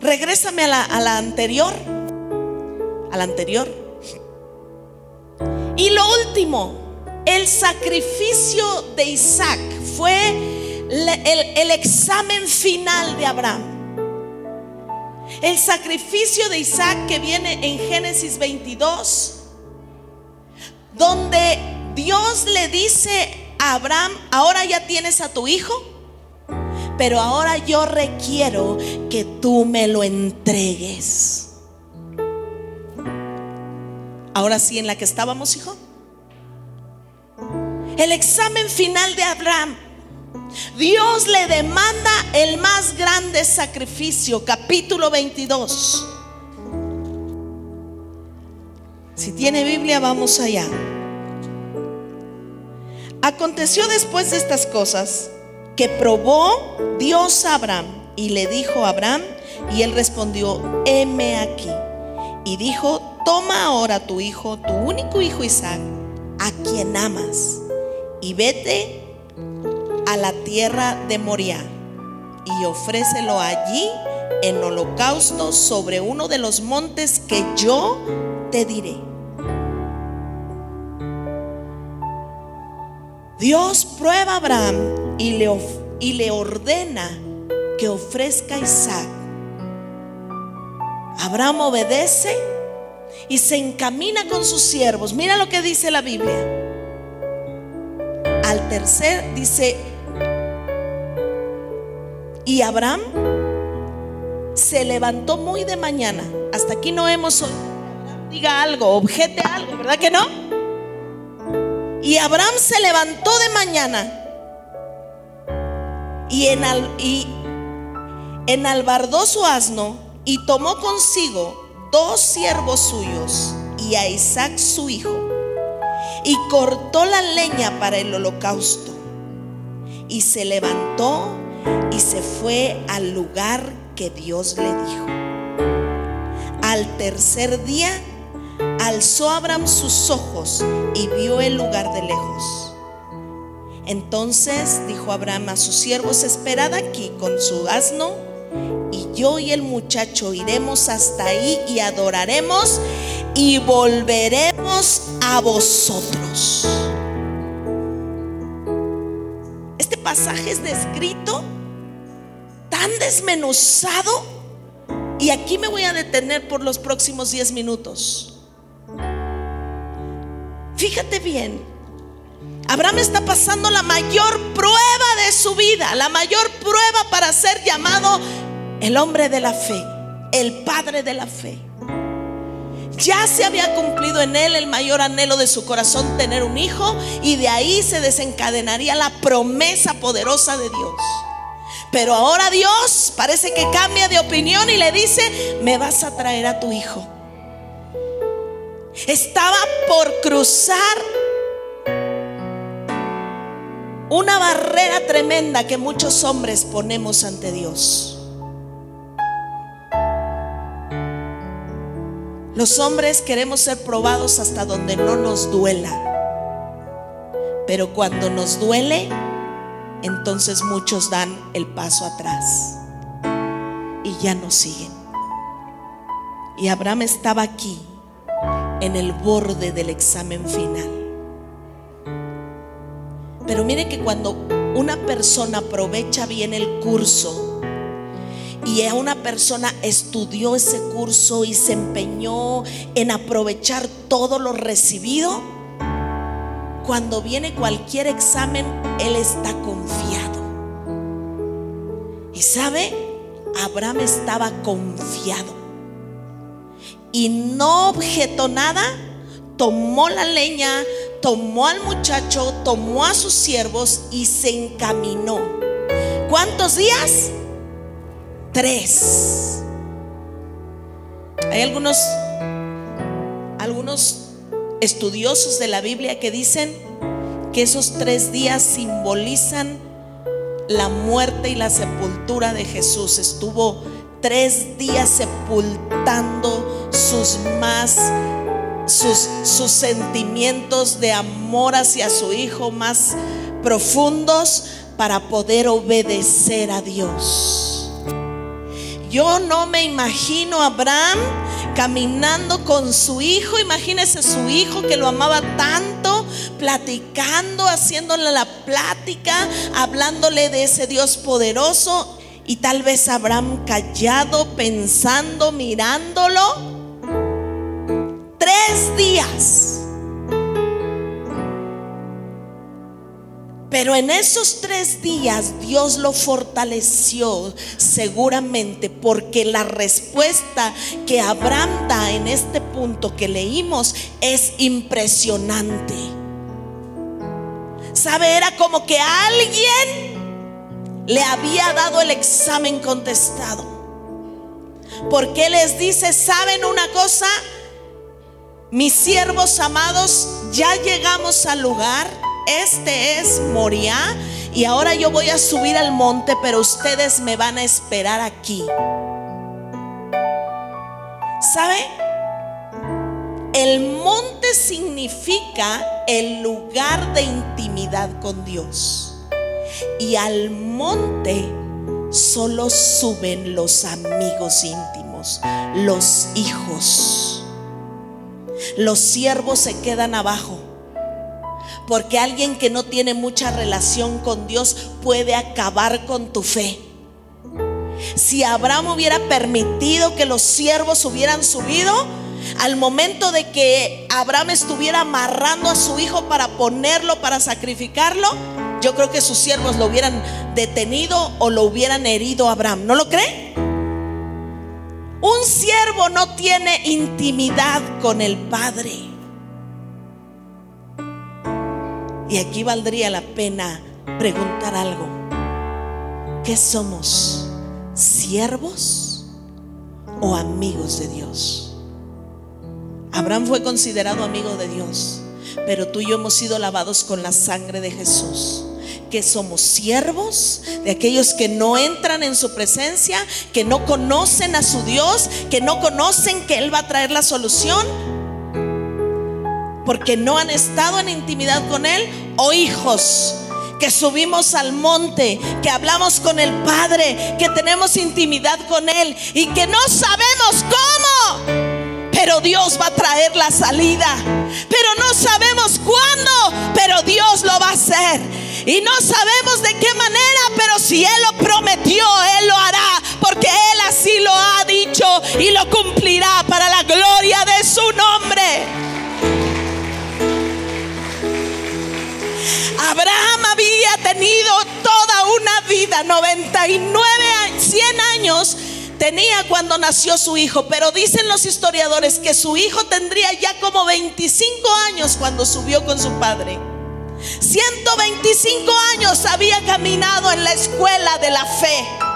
Regrésame a la, a la anterior. A la anterior. Y lo último, el sacrificio de Isaac fue el, examen final de Abraham. El sacrificio de Isaac que viene en Génesis 22, donde Dios le dice a Abraham, ahora ya tienes a tu hijo, pero ahora yo requiero que tú me lo entregues. Ahora sí, en la que estábamos, hijo. El examen final de Abraham Dios le demanda el más grande sacrificio, capítulo 22. Si tiene Biblia, vamos allá. Aconteció después de estas cosas que probó Dios a Abraham y le dijo a Abraham, y él respondió, heme aquí. Y dijo, toma ahora tu hijo, tu único hijo Isaac, a quien amas, y vete a la tierra de Moria y ofrécelo allí en holocausto sobre uno de los montes que yo te diré. Dios prueba a Abraham y le, y le ordena que ofrezca a Isaac. Abraham obedece y se encamina con sus siervos. Mira lo que dice la Biblia. Al tercer dice, y Abraham se levantó muy de mañana. Hasta aquí no hemos. Diga algo, objete algo, ¿verdad que no? Y Abraham se levantó de mañana y, y enalbardó su asno y tomó consigo dos siervos suyos y a Isaac su hijo y cortó la leña para el holocausto y se levantó y se fue al lugar que Dios le dijo. Al tercer día alzó Abraham sus ojos y vio el lugar de lejos. Entonces dijo Abraham a sus siervos, esperad aquí con su asno, y yo y el muchacho iremos hasta ahí y adoraremos y volveremos a vosotros. Este pasaje es descrito tan desmenuzado y aquí me voy a detener por los próximos 10 minutos. Fíjate bien, Abraham está pasando la mayor prueba de su vida, la mayor prueba para ser llamado el hombre de la fe, el padre de la fe. Ya se había cumplido en él el mayor anhelo de su corazón, tener un hijo, y de ahí se desencadenaría la promesa poderosa de Dios. Pero ahora Dios parece que cambia de opinión y le dice, me vas a traer a tu hijo. Estaba por cruzar una barrera tremenda que muchos hombres ponemos ante Dios. Los hombres queremos ser probados hasta donde no nos duela. Pero cuando nos duele, entonces muchos dan el paso atrás y ya no siguen. Y Abraham estaba aquí, en el borde del examen final. Pero mire que cuando una persona aprovecha bien el curso y a una persona estudió ese curso y se empeñó en aprovechar todo lo recibido, cuando viene cualquier examen, Él está confiado. Y sabe, Abraham estaba confiado. Y no objetó nada, tomó la leña, tomó al muchacho, tomó a sus siervos y se encaminó. ¿Cuántos días? Tres. Hay algunos, algunos estudiosos de la Biblia que dicen que esos tres días simbolizan la muerte y la sepultura de Jesús. Estuvo tres días sepultando sus más, sus, sus sentimientos de amor hacia su Hijo más profundos para poder obedecer a Dios. Yo no me imagino a Abraham caminando con su hijo, imagínese su hijo que lo amaba tanto, platicando, haciéndole la plática, hablándole de ese Dios poderoso y tal vez Abraham callado, pensando, mirándolo. Tres días. Pero en esos tres días Dios lo fortaleció seguramente porque la respuesta que Abraham da en este punto que leímos es impresionante. ¿Sabe? Era como que alguien le había dado el examen contestado. Porque les dice, ¿saben una cosa? Mis siervos amados, ya llegamos al lugar este es Moria y ahora yo voy a subir al monte, pero ustedes me van a esperar aquí. ¿Sabe? El monte significa el lugar de intimidad con Dios. Y al monte solo suben los amigos íntimos, los hijos. Los siervos se quedan abajo. Porque alguien que no tiene mucha relación con Dios puede acabar con tu fe. Si Abraham hubiera permitido que los siervos hubieran subido, al momento de que Abraham estuviera amarrando a su hijo para ponerlo, para sacrificarlo, yo creo que sus siervos lo hubieran detenido o lo hubieran herido a Abraham. ¿No lo cree? Un siervo no tiene intimidad con el Padre. Y aquí valdría la pena preguntar algo. ¿Qué somos? ¿Siervos o amigos de Dios? Abraham fue considerado amigo de Dios, pero tú y yo hemos sido lavados con la sangre de Jesús que somos siervos de aquellos que no entran en su presencia, que no conocen a su Dios, que no conocen que Él va a traer la solución, porque no han estado en intimidad con Él, o hijos que subimos al monte, que hablamos con el Padre, que tenemos intimidad con Él y que no sabemos cómo. Pero Dios va a traer la salida. Pero no sabemos cuándo, pero Dios lo va a hacer. Y no sabemos de qué manera, pero si Él lo prometió, Él lo hará. Porque Él así lo ha dicho y lo cumplirá para la gloria de su nombre. Abraham había tenido toda una vida, 99, 100 años tenía cuando nació su hijo, pero dicen los historiadores que su hijo tendría ya como 25 años cuando subió con su padre. 125 años había caminado en la escuela de la fe.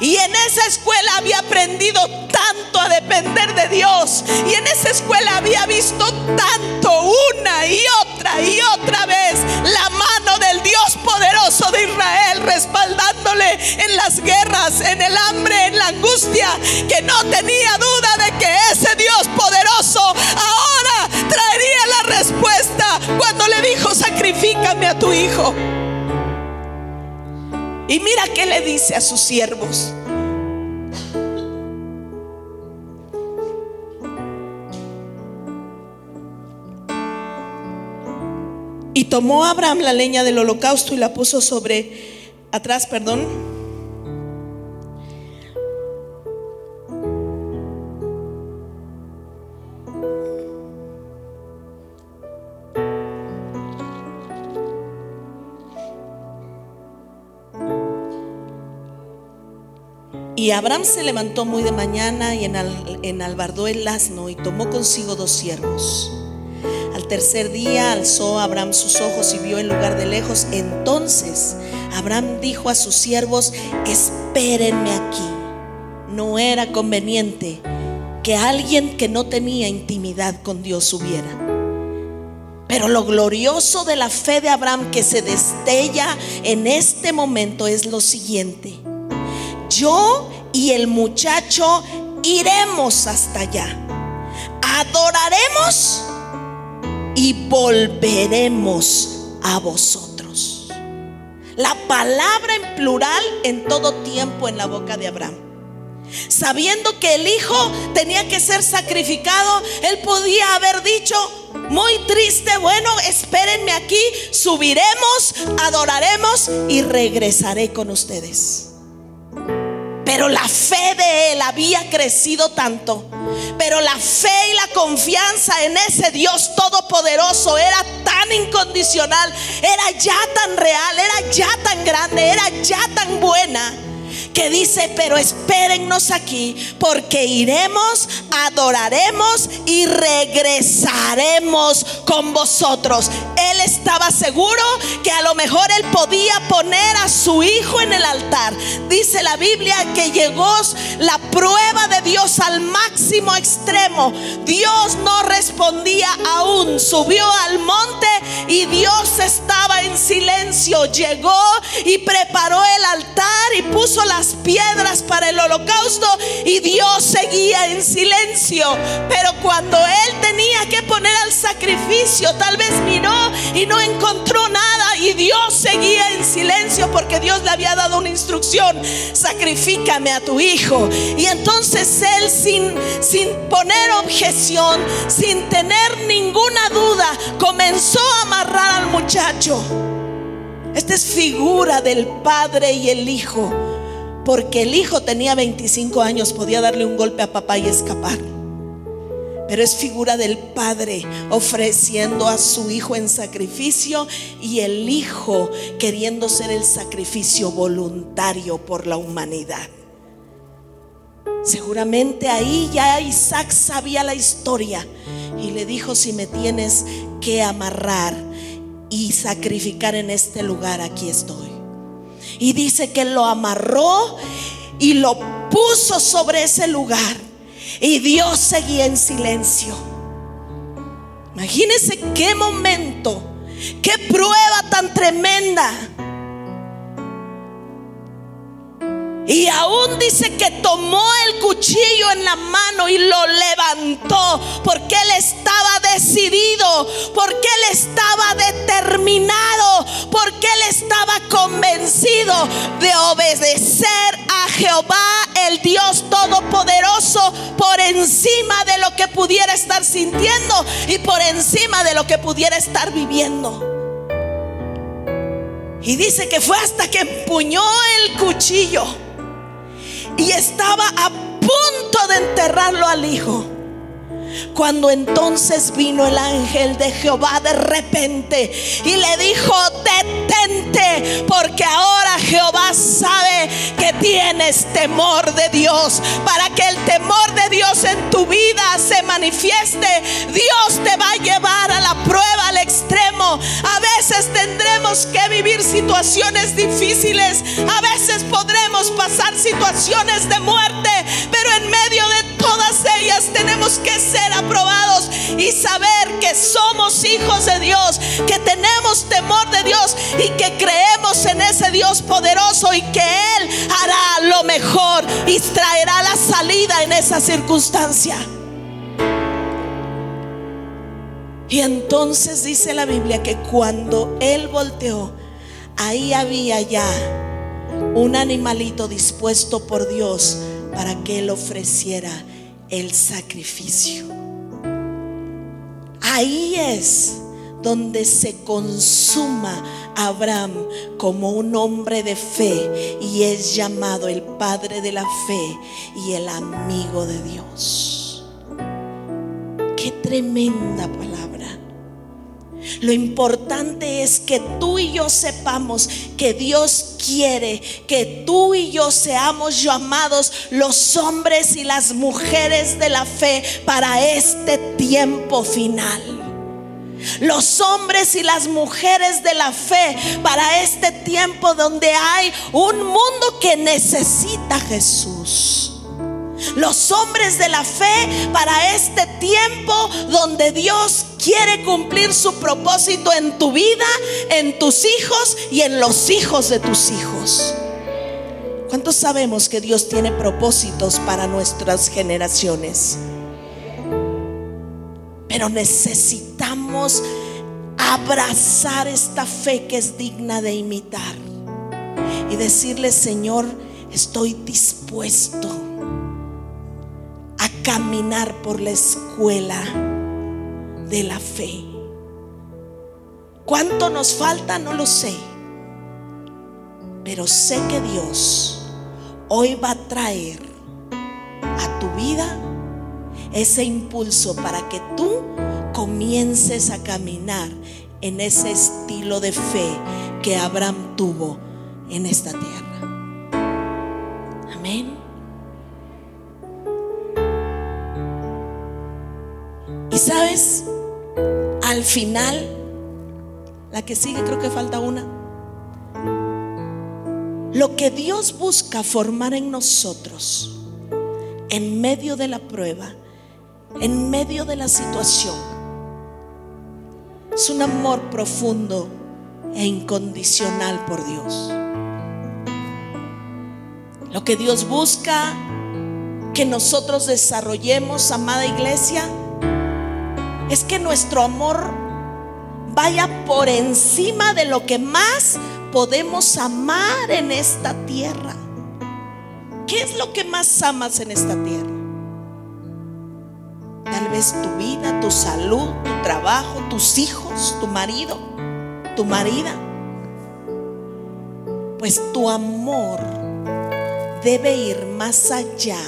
Y en esa escuela había aprendido tanto a depender de Dios. Y en esa escuela había visto tanto una y otra y otra vez la mano del Dios poderoso de Israel respaldándole en las guerras, en el hambre, en la angustia, que no tenía duda de que ese Dios poderoso ahora traería la respuesta cuando le dijo, sacrifícame a tu hijo. Y mira qué le dice a sus siervos. Y tomó Abraham la leña del holocausto y la puso sobre, atrás, perdón, Y Abraham se levantó muy de mañana y enalbardó el asno y tomó consigo dos siervos. Al tercer día alzó Abraham sus ojos y vio el lugar de lejos. Entonces Abraham dijo a sus siervos, espérenme aquí. No era conveniente que alguien que no tenía intimidad con Dios subiera. Pero lo glorioso de la fe de Abraham que se destella en este momento es lo siguiente. Yo y el muchacho iremos hasta allá. Adoraremos y volveremos a vosotros. La palabra en plural en todo tiempo en la boca de Abraham. Sabiendo que el hijo tenía que ser sacrificado, él podía haber dicho, muy triste, bueno, espérenme aquí, subiremos, adoraremos y regresaré con ustedes. Pero la fe de él había crecido tanto. Pero la fe y la confianza en ese Dios todopoderoso era tan incondicional, era ya tan real, era ya tan grande, era ya tan buena que dice, pero espérennos aquí, porque iremos, adoraremos y regresaremos con vosotros. Él estaba seguro que a lo mejor él podía poner a su hijo en el altar. Dice la Biblia que llegó la prueba de Dios al máximo extremo. Dios no respondía aún. Subió al monte y Dios estaba en silencio. Llegó y preparó el altar y puso las piedras para el holocausto y Dios seguía en silencio. Pero cuando él tenía que poner al sacrificio, tal vez miró y no encontró nada y Dios seguía en silencio porque Dios le había dado una instrucción, sacrifícame a tu hijo. Y entonces él sin, sin poner objeción, sin tener ninguna duda, comenzó a amarrar al muchacho. Esta es figura del Padre y el Hijo porque el hijo tenía 25 años, podía darle un golpe a papá y escapar. Pero es figura del padre ofreciendo a su hijo en sacrificio y el hijo queriendo ser el sacrificio voluntario por la humanidad. Seguramente ahí ya Isaac sabía la historia y le dijo, si me tienes que amarrar y sacrificar en este lugar, aquí estoy. Y dice que lo amarró y lo puso sobre ese lugar. Y Dios seguía en silencio. Imagínense qué momento, qué prueba tan tremenda. Y aún dice que tomó el cuchillo en la mano y lo levantó porque él estaba decidido, porque él estaba determinado, porque él estaba convencido de obedecer a Jehová, el Dios todopoderoso, por encima de lo que pudiera estar sintiendo y por encima de lo que pudiera estar viviendo. Y dice que fue hasta que empuñó el cuchillo y estaba a punto de enterrarlo al hijo. Cuando entonces vino el ángel de Jehová de repente y le dijo, detente, porque ahora Jehová sabe que tienes temor de Dios. Para que el temor de Dios en tu vida se manifieste, Dios te va a llevar a la prueba al extremo. A veces tendremos que vivir situaciones difíciles, a veces podremos pasar situaciones de muerte, pero en medio de todas ellas tenemos que ser aprobados y saber que somos hijos de Dios, que tenemos temor de Dios y que creemos en ese Dios poderoso y que Él hará lo mejor y traerá la salida en esa circunstancia. Y entonces dice la Biblia que cuando Él volteó, ahí había ya un animalito dispuesto por Dios para que Él ofreciera el sacrificio. Ahí es donde se consuma Abraham como un hombre de fe y es llamado el padre de la fe y el amigo de Dios. Qué tremenda palabra. Lo importante es que tú y yo sepamos que Dios quiere que tú y yo seamos llamados los hombres y las mujeres de la fe para este tiempo final. los hombres y las mujeres de la fe para este tiempo donde hay un mundo que necesita a Jesús. Los hombres de la fe para este tiempo donde Dios quiere cumplir su propósito en tu vida, en tus hijos y en los hijos de tus hijos. ¿Cuántos sabemos que Dios tiene propósitos para nuestras generaciones? Pero necesitamos abrazar esta fe que es digna de imitar y decirle, Señor, estoy dispuesto a caminar por la escuela de la fe. ¿Cuánto nos falta? No lo sé. Pero sé que Dios hoy va a traer a tu vida ese impulso para que tú comiences a caminar en ese estilo de fe que Abraham tuvo en esta tierra. Amén. Y sabes, al final, la que sigue creo que falta una. Lo que Dios busca formar en nosotros, en medio de la prueba, en medio de la situación, es un amor profundo e incondicional por Dios. Lo que Dios busca que nosotros desarrollemos, amada iglesia, es que nuestro amor vaya por encima de lo que más podemos amar en esta tierra. ¿Qué es lo que más amas en esta tierra? Tal vez tu vida, tu salud, tu trabajo, tus hijos, tu marido, tu marida. Pues tu amor debe ir más allá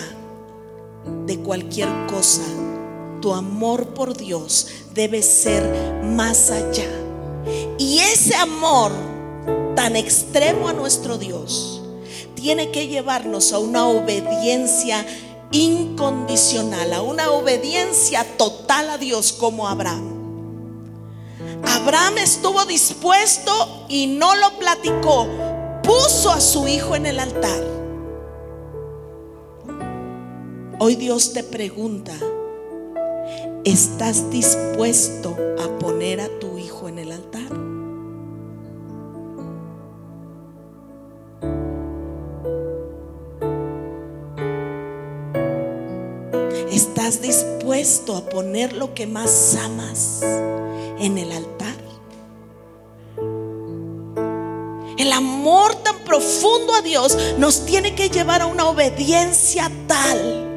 de cualquier cosa. Tu amor por Dios debe ser más allá. Y ese amor tan extremo a nuestro Dios, tiene que llevarnos a una obediencia incondicional, a una obediencia total a Dios como Abraham. Abraham estuvo dispuesto y no lo platicó, puso a su hijo en el altar. Hoy Dios te pregunta, ¿estás dispuesto a poner a tu hijo en el altar? ¿Estás dispuesto a poner lo que más amas en el altar? El amor tan profundo a Dios nos tiene que llevar a una obediencia tal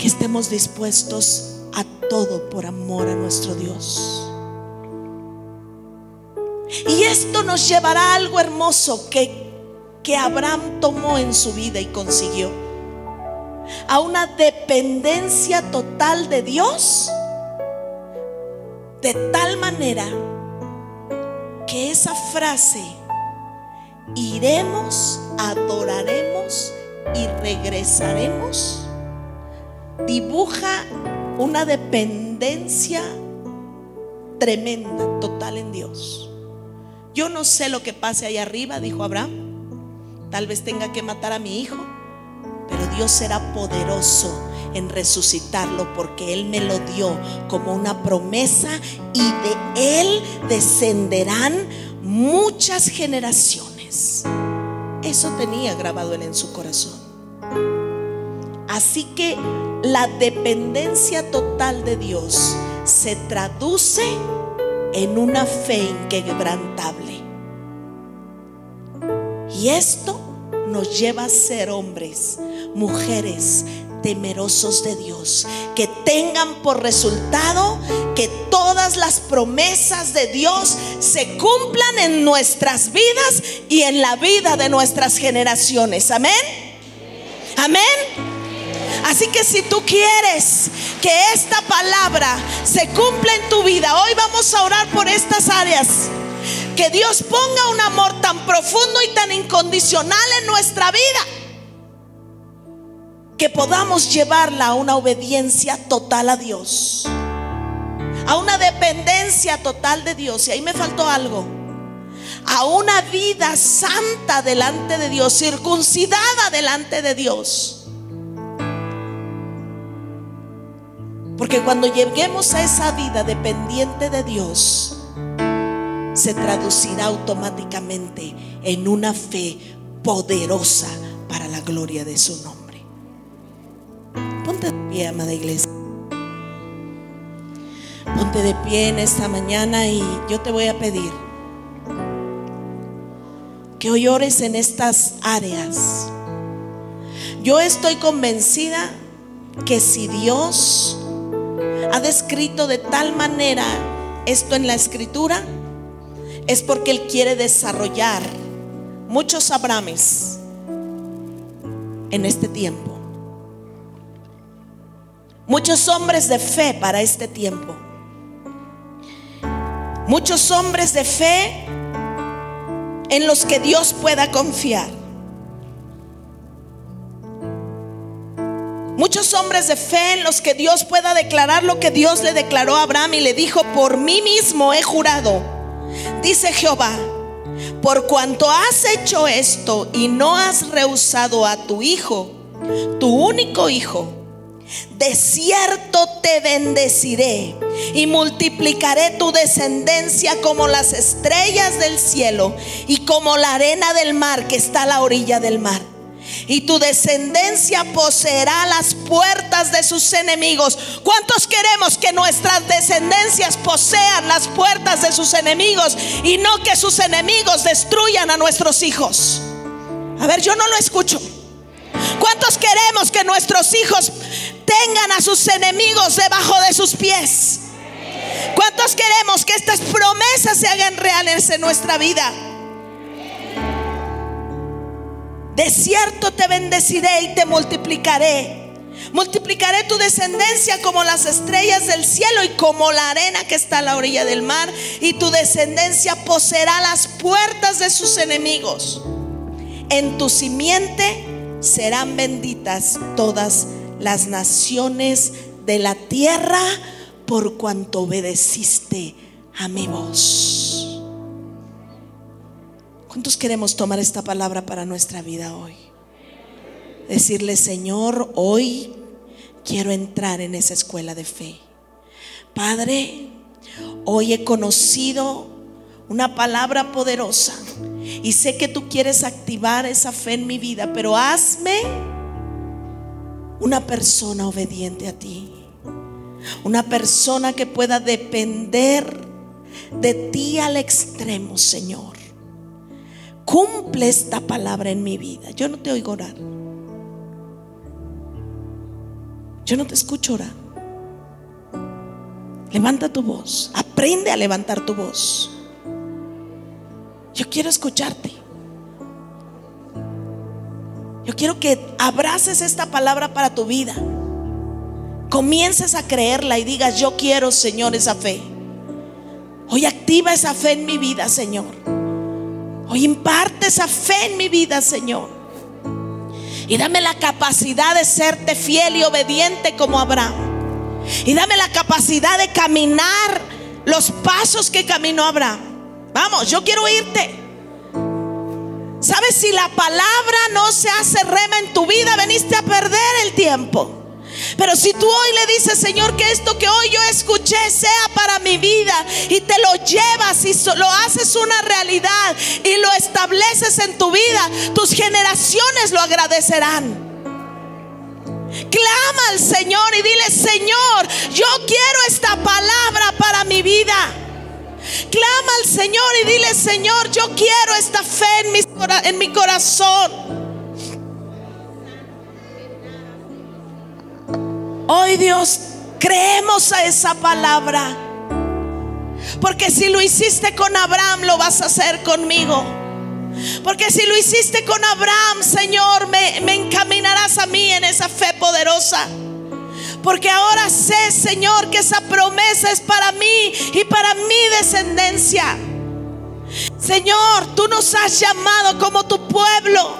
que estemos dispuestos a todo por amor a nuestro Dios. Y esto nos llevará a algo hermoso que, que Abraham tomó en su vida y consiguió a una dependencia total de Dios, de tal manera que esa frase, iremos, adoraremos y regresaremos, dibuja una dependencia tremenda, total en Dios. Yo no sé lo que pase ahí arriba, dijo Abraham. Tal vez tenga que matar a mi hijo pero Dios será poderoso en resucitarlo porque Él me lo dio como una promesa y de Él descenderán muchas generaciones. Eso tenía grabado Él en su corazón. Así que la dependencia total de Dios se traduce en una fe inquebrantable. Y esto nos lleva a ser hombres mujeres temerosos de Dios, que tengan por resultado que todas las promesas de Dios se cumplan en nuestras vidas y en la vida de nuestras generaciones. Amén. Amén. Así que si tú quieres que esta palabra se cumpla en tu vida, hoy vamos a orar por estas áreas. Que Dios ponga un amor tan profundo y tan incondicional en nuestra vida que podamos llevarla a una obediencia total a Dios. a una dependencia total de Dios. Y ahí me faltó algo. A una vida santa delante de Dios, circuncidada delante de Dios. Porque cuando lleguemos a esa vida dependiente de Dios, se traducirá automáticamente en una fe poderosa para la gloria de su nombre. Ponte de pie, amada iglesia. Ponte de pie en esta mañana y yo te voy a pedir que hoy ores en estas áreas. Yo estoy convencida que si Dios ha descrito de tal manera esto en la escritura, es porque Él quiere desarrollar muchos Abrames en este tiempo. Muchos hombres de fe para este tiempo. Muchos hombres de fe en los que Dios pueda confiar. Muchos hombres de fe en los que Dios pueda declarar lo que Dios le declaró a Abraham y le dijo, por mí mismo he jurado, dice Jehová, por cuanto has hecho esto y no has rehusado a tu hijo, tu único hijo, de cierto te bendeciré y multiplicaré tu descendencia como las estrellas del cielo y como la arena del mar que está a la orilla del mar y tu descendencia poseerá las puertas de sus enemigos. ¿Cuántos queremos que nuestras descendencias posean las puertas de sus enemigos y no que sus enemigos destruyan a nuestros hijos? A ver, yo no lo escucho. ¿Cuántos queremos que nuestros hijos tengan a sus enemigos debajo de sus pies? ¿Cuántos queremos que estas promesas se hagan reales en nuestra vida? De cierto te bendeciré y te multiplicaré. Multiplicaré tu descendencia como las estrellas del cielo y como la arena que está a la orilla del mar. Y tu descendencia poseerá las puertas de sus enemigos. En tu simiente serán benditas todas las naciones de la tierra por cuanto obedeciste a mi voz. ¿Cuántos queremos tomar esta palabra para nuestra vida hoy? Decirle, Señor, hoy quiero entrar en esa escuela de fe. Padre, hoy he conocido una palabra poderosa y sé que tú quieres activar esa fe en mi vida, pero hazme una persona obediente a ti. Una persona que pueda depender de ti al extremo, Señor cumple esta palabra en mi vida. Yo no te oigo orar. Yo no te escucho orar. Levanta tu voz. Aprende a levantar tu voz. Yo quiero escucharte. Yo quiero que abraces esta palabra para tu vida. Comiences a creerla y digas, yo quiero, Señor, esa fe. Hoy activa esa fe en mi vida, Señor. Hoy imparte esa fe en mi vida, Señor. Y dame la capacidad de serte fiel y obediente como Abraham. Y dame la capacidad de caminar los pasos que caminó Abraham. Vamos, yo quiero irte. ¿Sabes? Si la palabra no se hace rema en tu vida, veniste a perder el tiempo. Pero si tú hoy le dices, Señor, que esto que hoy yo escuché sea para mi vida y te lo llevas y lo haces una realidad y lo estableces en tu vida, tus generaciones lo agradecerán. Clama al Señor y dile, Señor, yo quiero esta palabra para mi vida. Clama al Señor y dile, Señor, yo quiero esta fe en mi, corazón. Hoy Dios, creemos a esa palabra. Porque si lo hiciste con Abraham, lo vas a hacer conmigo. Porque si lo hiciste con Abraham, Señor, me, encaminarás a mí en esa fe poderosa. Porque ahora sé, Señor, que esa promesa es para mí y para mi descendencia. Señor, tú nos has llamado como tu pueblo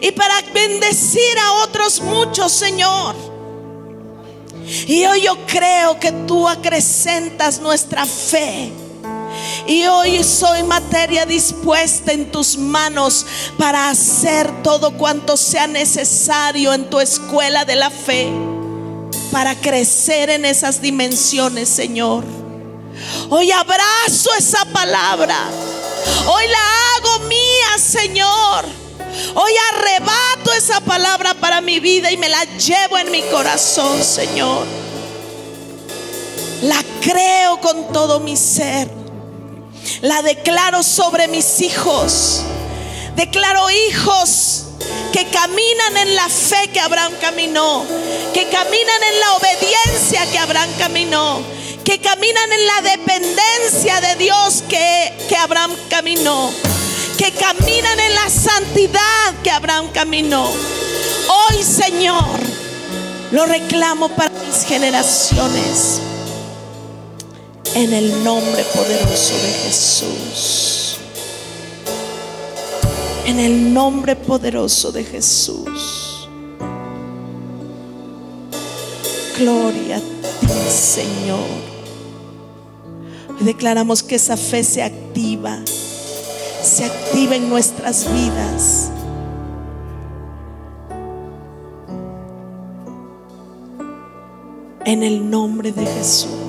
y para bendecir a otros muchos, Señor. Y hoy yo creo que tú acrecentas nuestra fe. Y hoy soy materia dispuesta en tus manos para hacer todo cuanto sea necesario en tu escuela de la fe. Para crecer en esas dimensiones, Señor. Hoy abrazo esa palabra. Hoy la hago mía, Señor. Hoy arrebato esa palabra para mi vida y me la llevo en mi corazón, Señor. La creo con todo mi ser. La declaro sobre mis hijos. Declaro hijos que caminan en la fe que Abraham caminó, que caminan en la obediencia que Abraham caminó, que caminan en la dependencia de Dios que, que Abraham caminó, que caminan en la santidad que Abraham caminó. Hoy, Señor, lo reclamo para mis generaciones. En el nombre poderoso de Jesús. En el nombre poderoso de Jesús. Gloria a ti, Señor. declaramos que esa fe se activa, se activa en nuestras vidas. En el nombre de Jesús.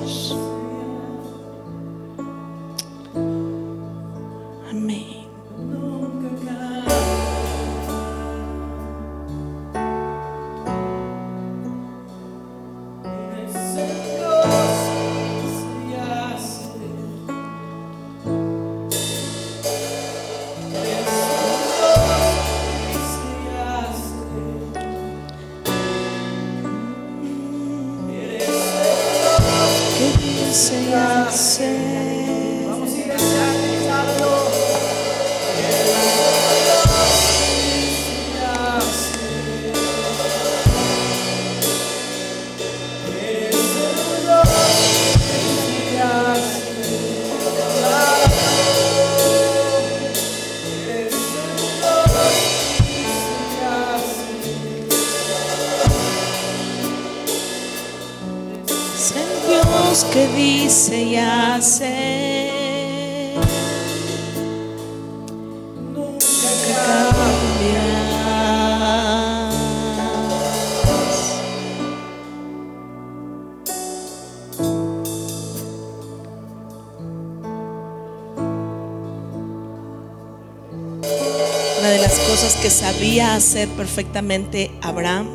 Hacer perfectamente Abraham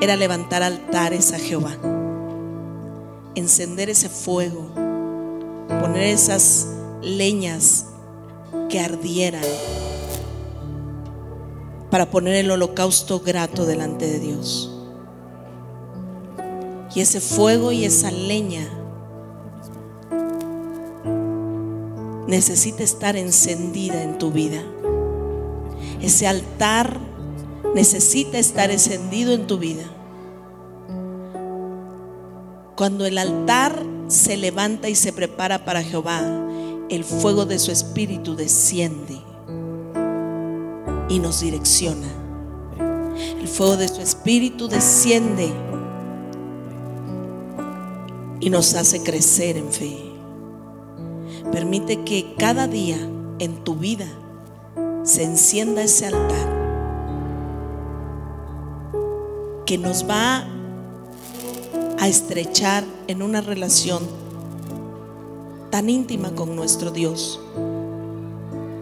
era levantar altares a Jehová encender ese fuego, poner esas leñas que ardieran para poner el holocausto grato delante de Dios. Y ese fuego y esa leña necesita estar encendida en tu vida. Ese altar necesita estar encendido en tu vida. Cuando el altar se levanta y se prepara para Jehová, el fuego de su espíritu desciende y nos direcciona. El fuego de su espíritu desciende y nos hace crecer en fe. Permite que cada día en tu vida se encienda ese altar que nos va a estrechar en una relación tan íntima con nuestro Dios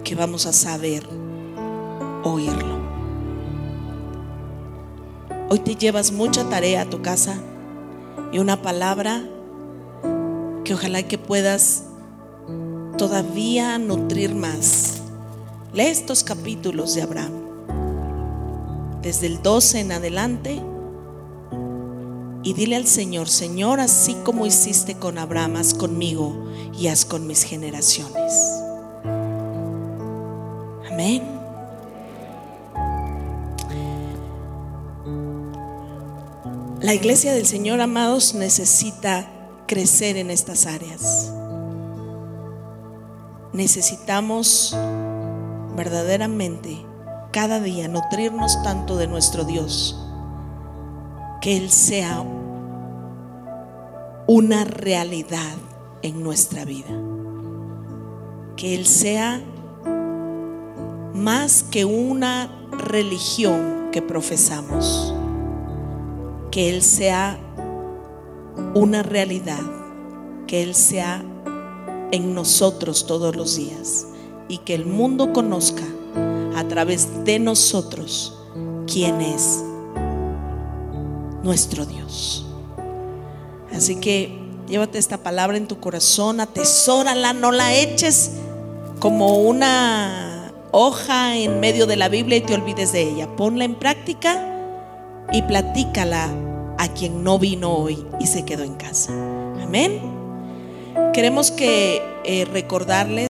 que vamos a saber oírlo. Hoy te llevas mucha tarea a tu casa y una palabra que ojalá que puedas todavía nutrir más. Lee estos capítulos de Abraham. Desde el 12 en adelante y dile al Señor, Señor, así como hiciste con Abraham, haz conmigo y haz con mis generaciones. Amén. La iglesia del Señor, amados, necesita crecer en estas áreas. Necesitamos verdaderamente cada día nutrirnos tanto de nuestro Dios que Él sea una realidad en nuestra vida. Que Él sea más que una religión que profesamos. Que Él sea una realidad. Que Él sea en nosotros todos los días. Y que el mundo conozca a través de nosotros quién es nuestro Dios. Así que llévate esta palabra en tu corazón, atesórala, no la eches como una hoja en medio de la Biblia y te olvides de ella. Ponla en práctica y platícala a quien no vino hoy y se quedó en casa. Amén. Queremos que eh, recordarles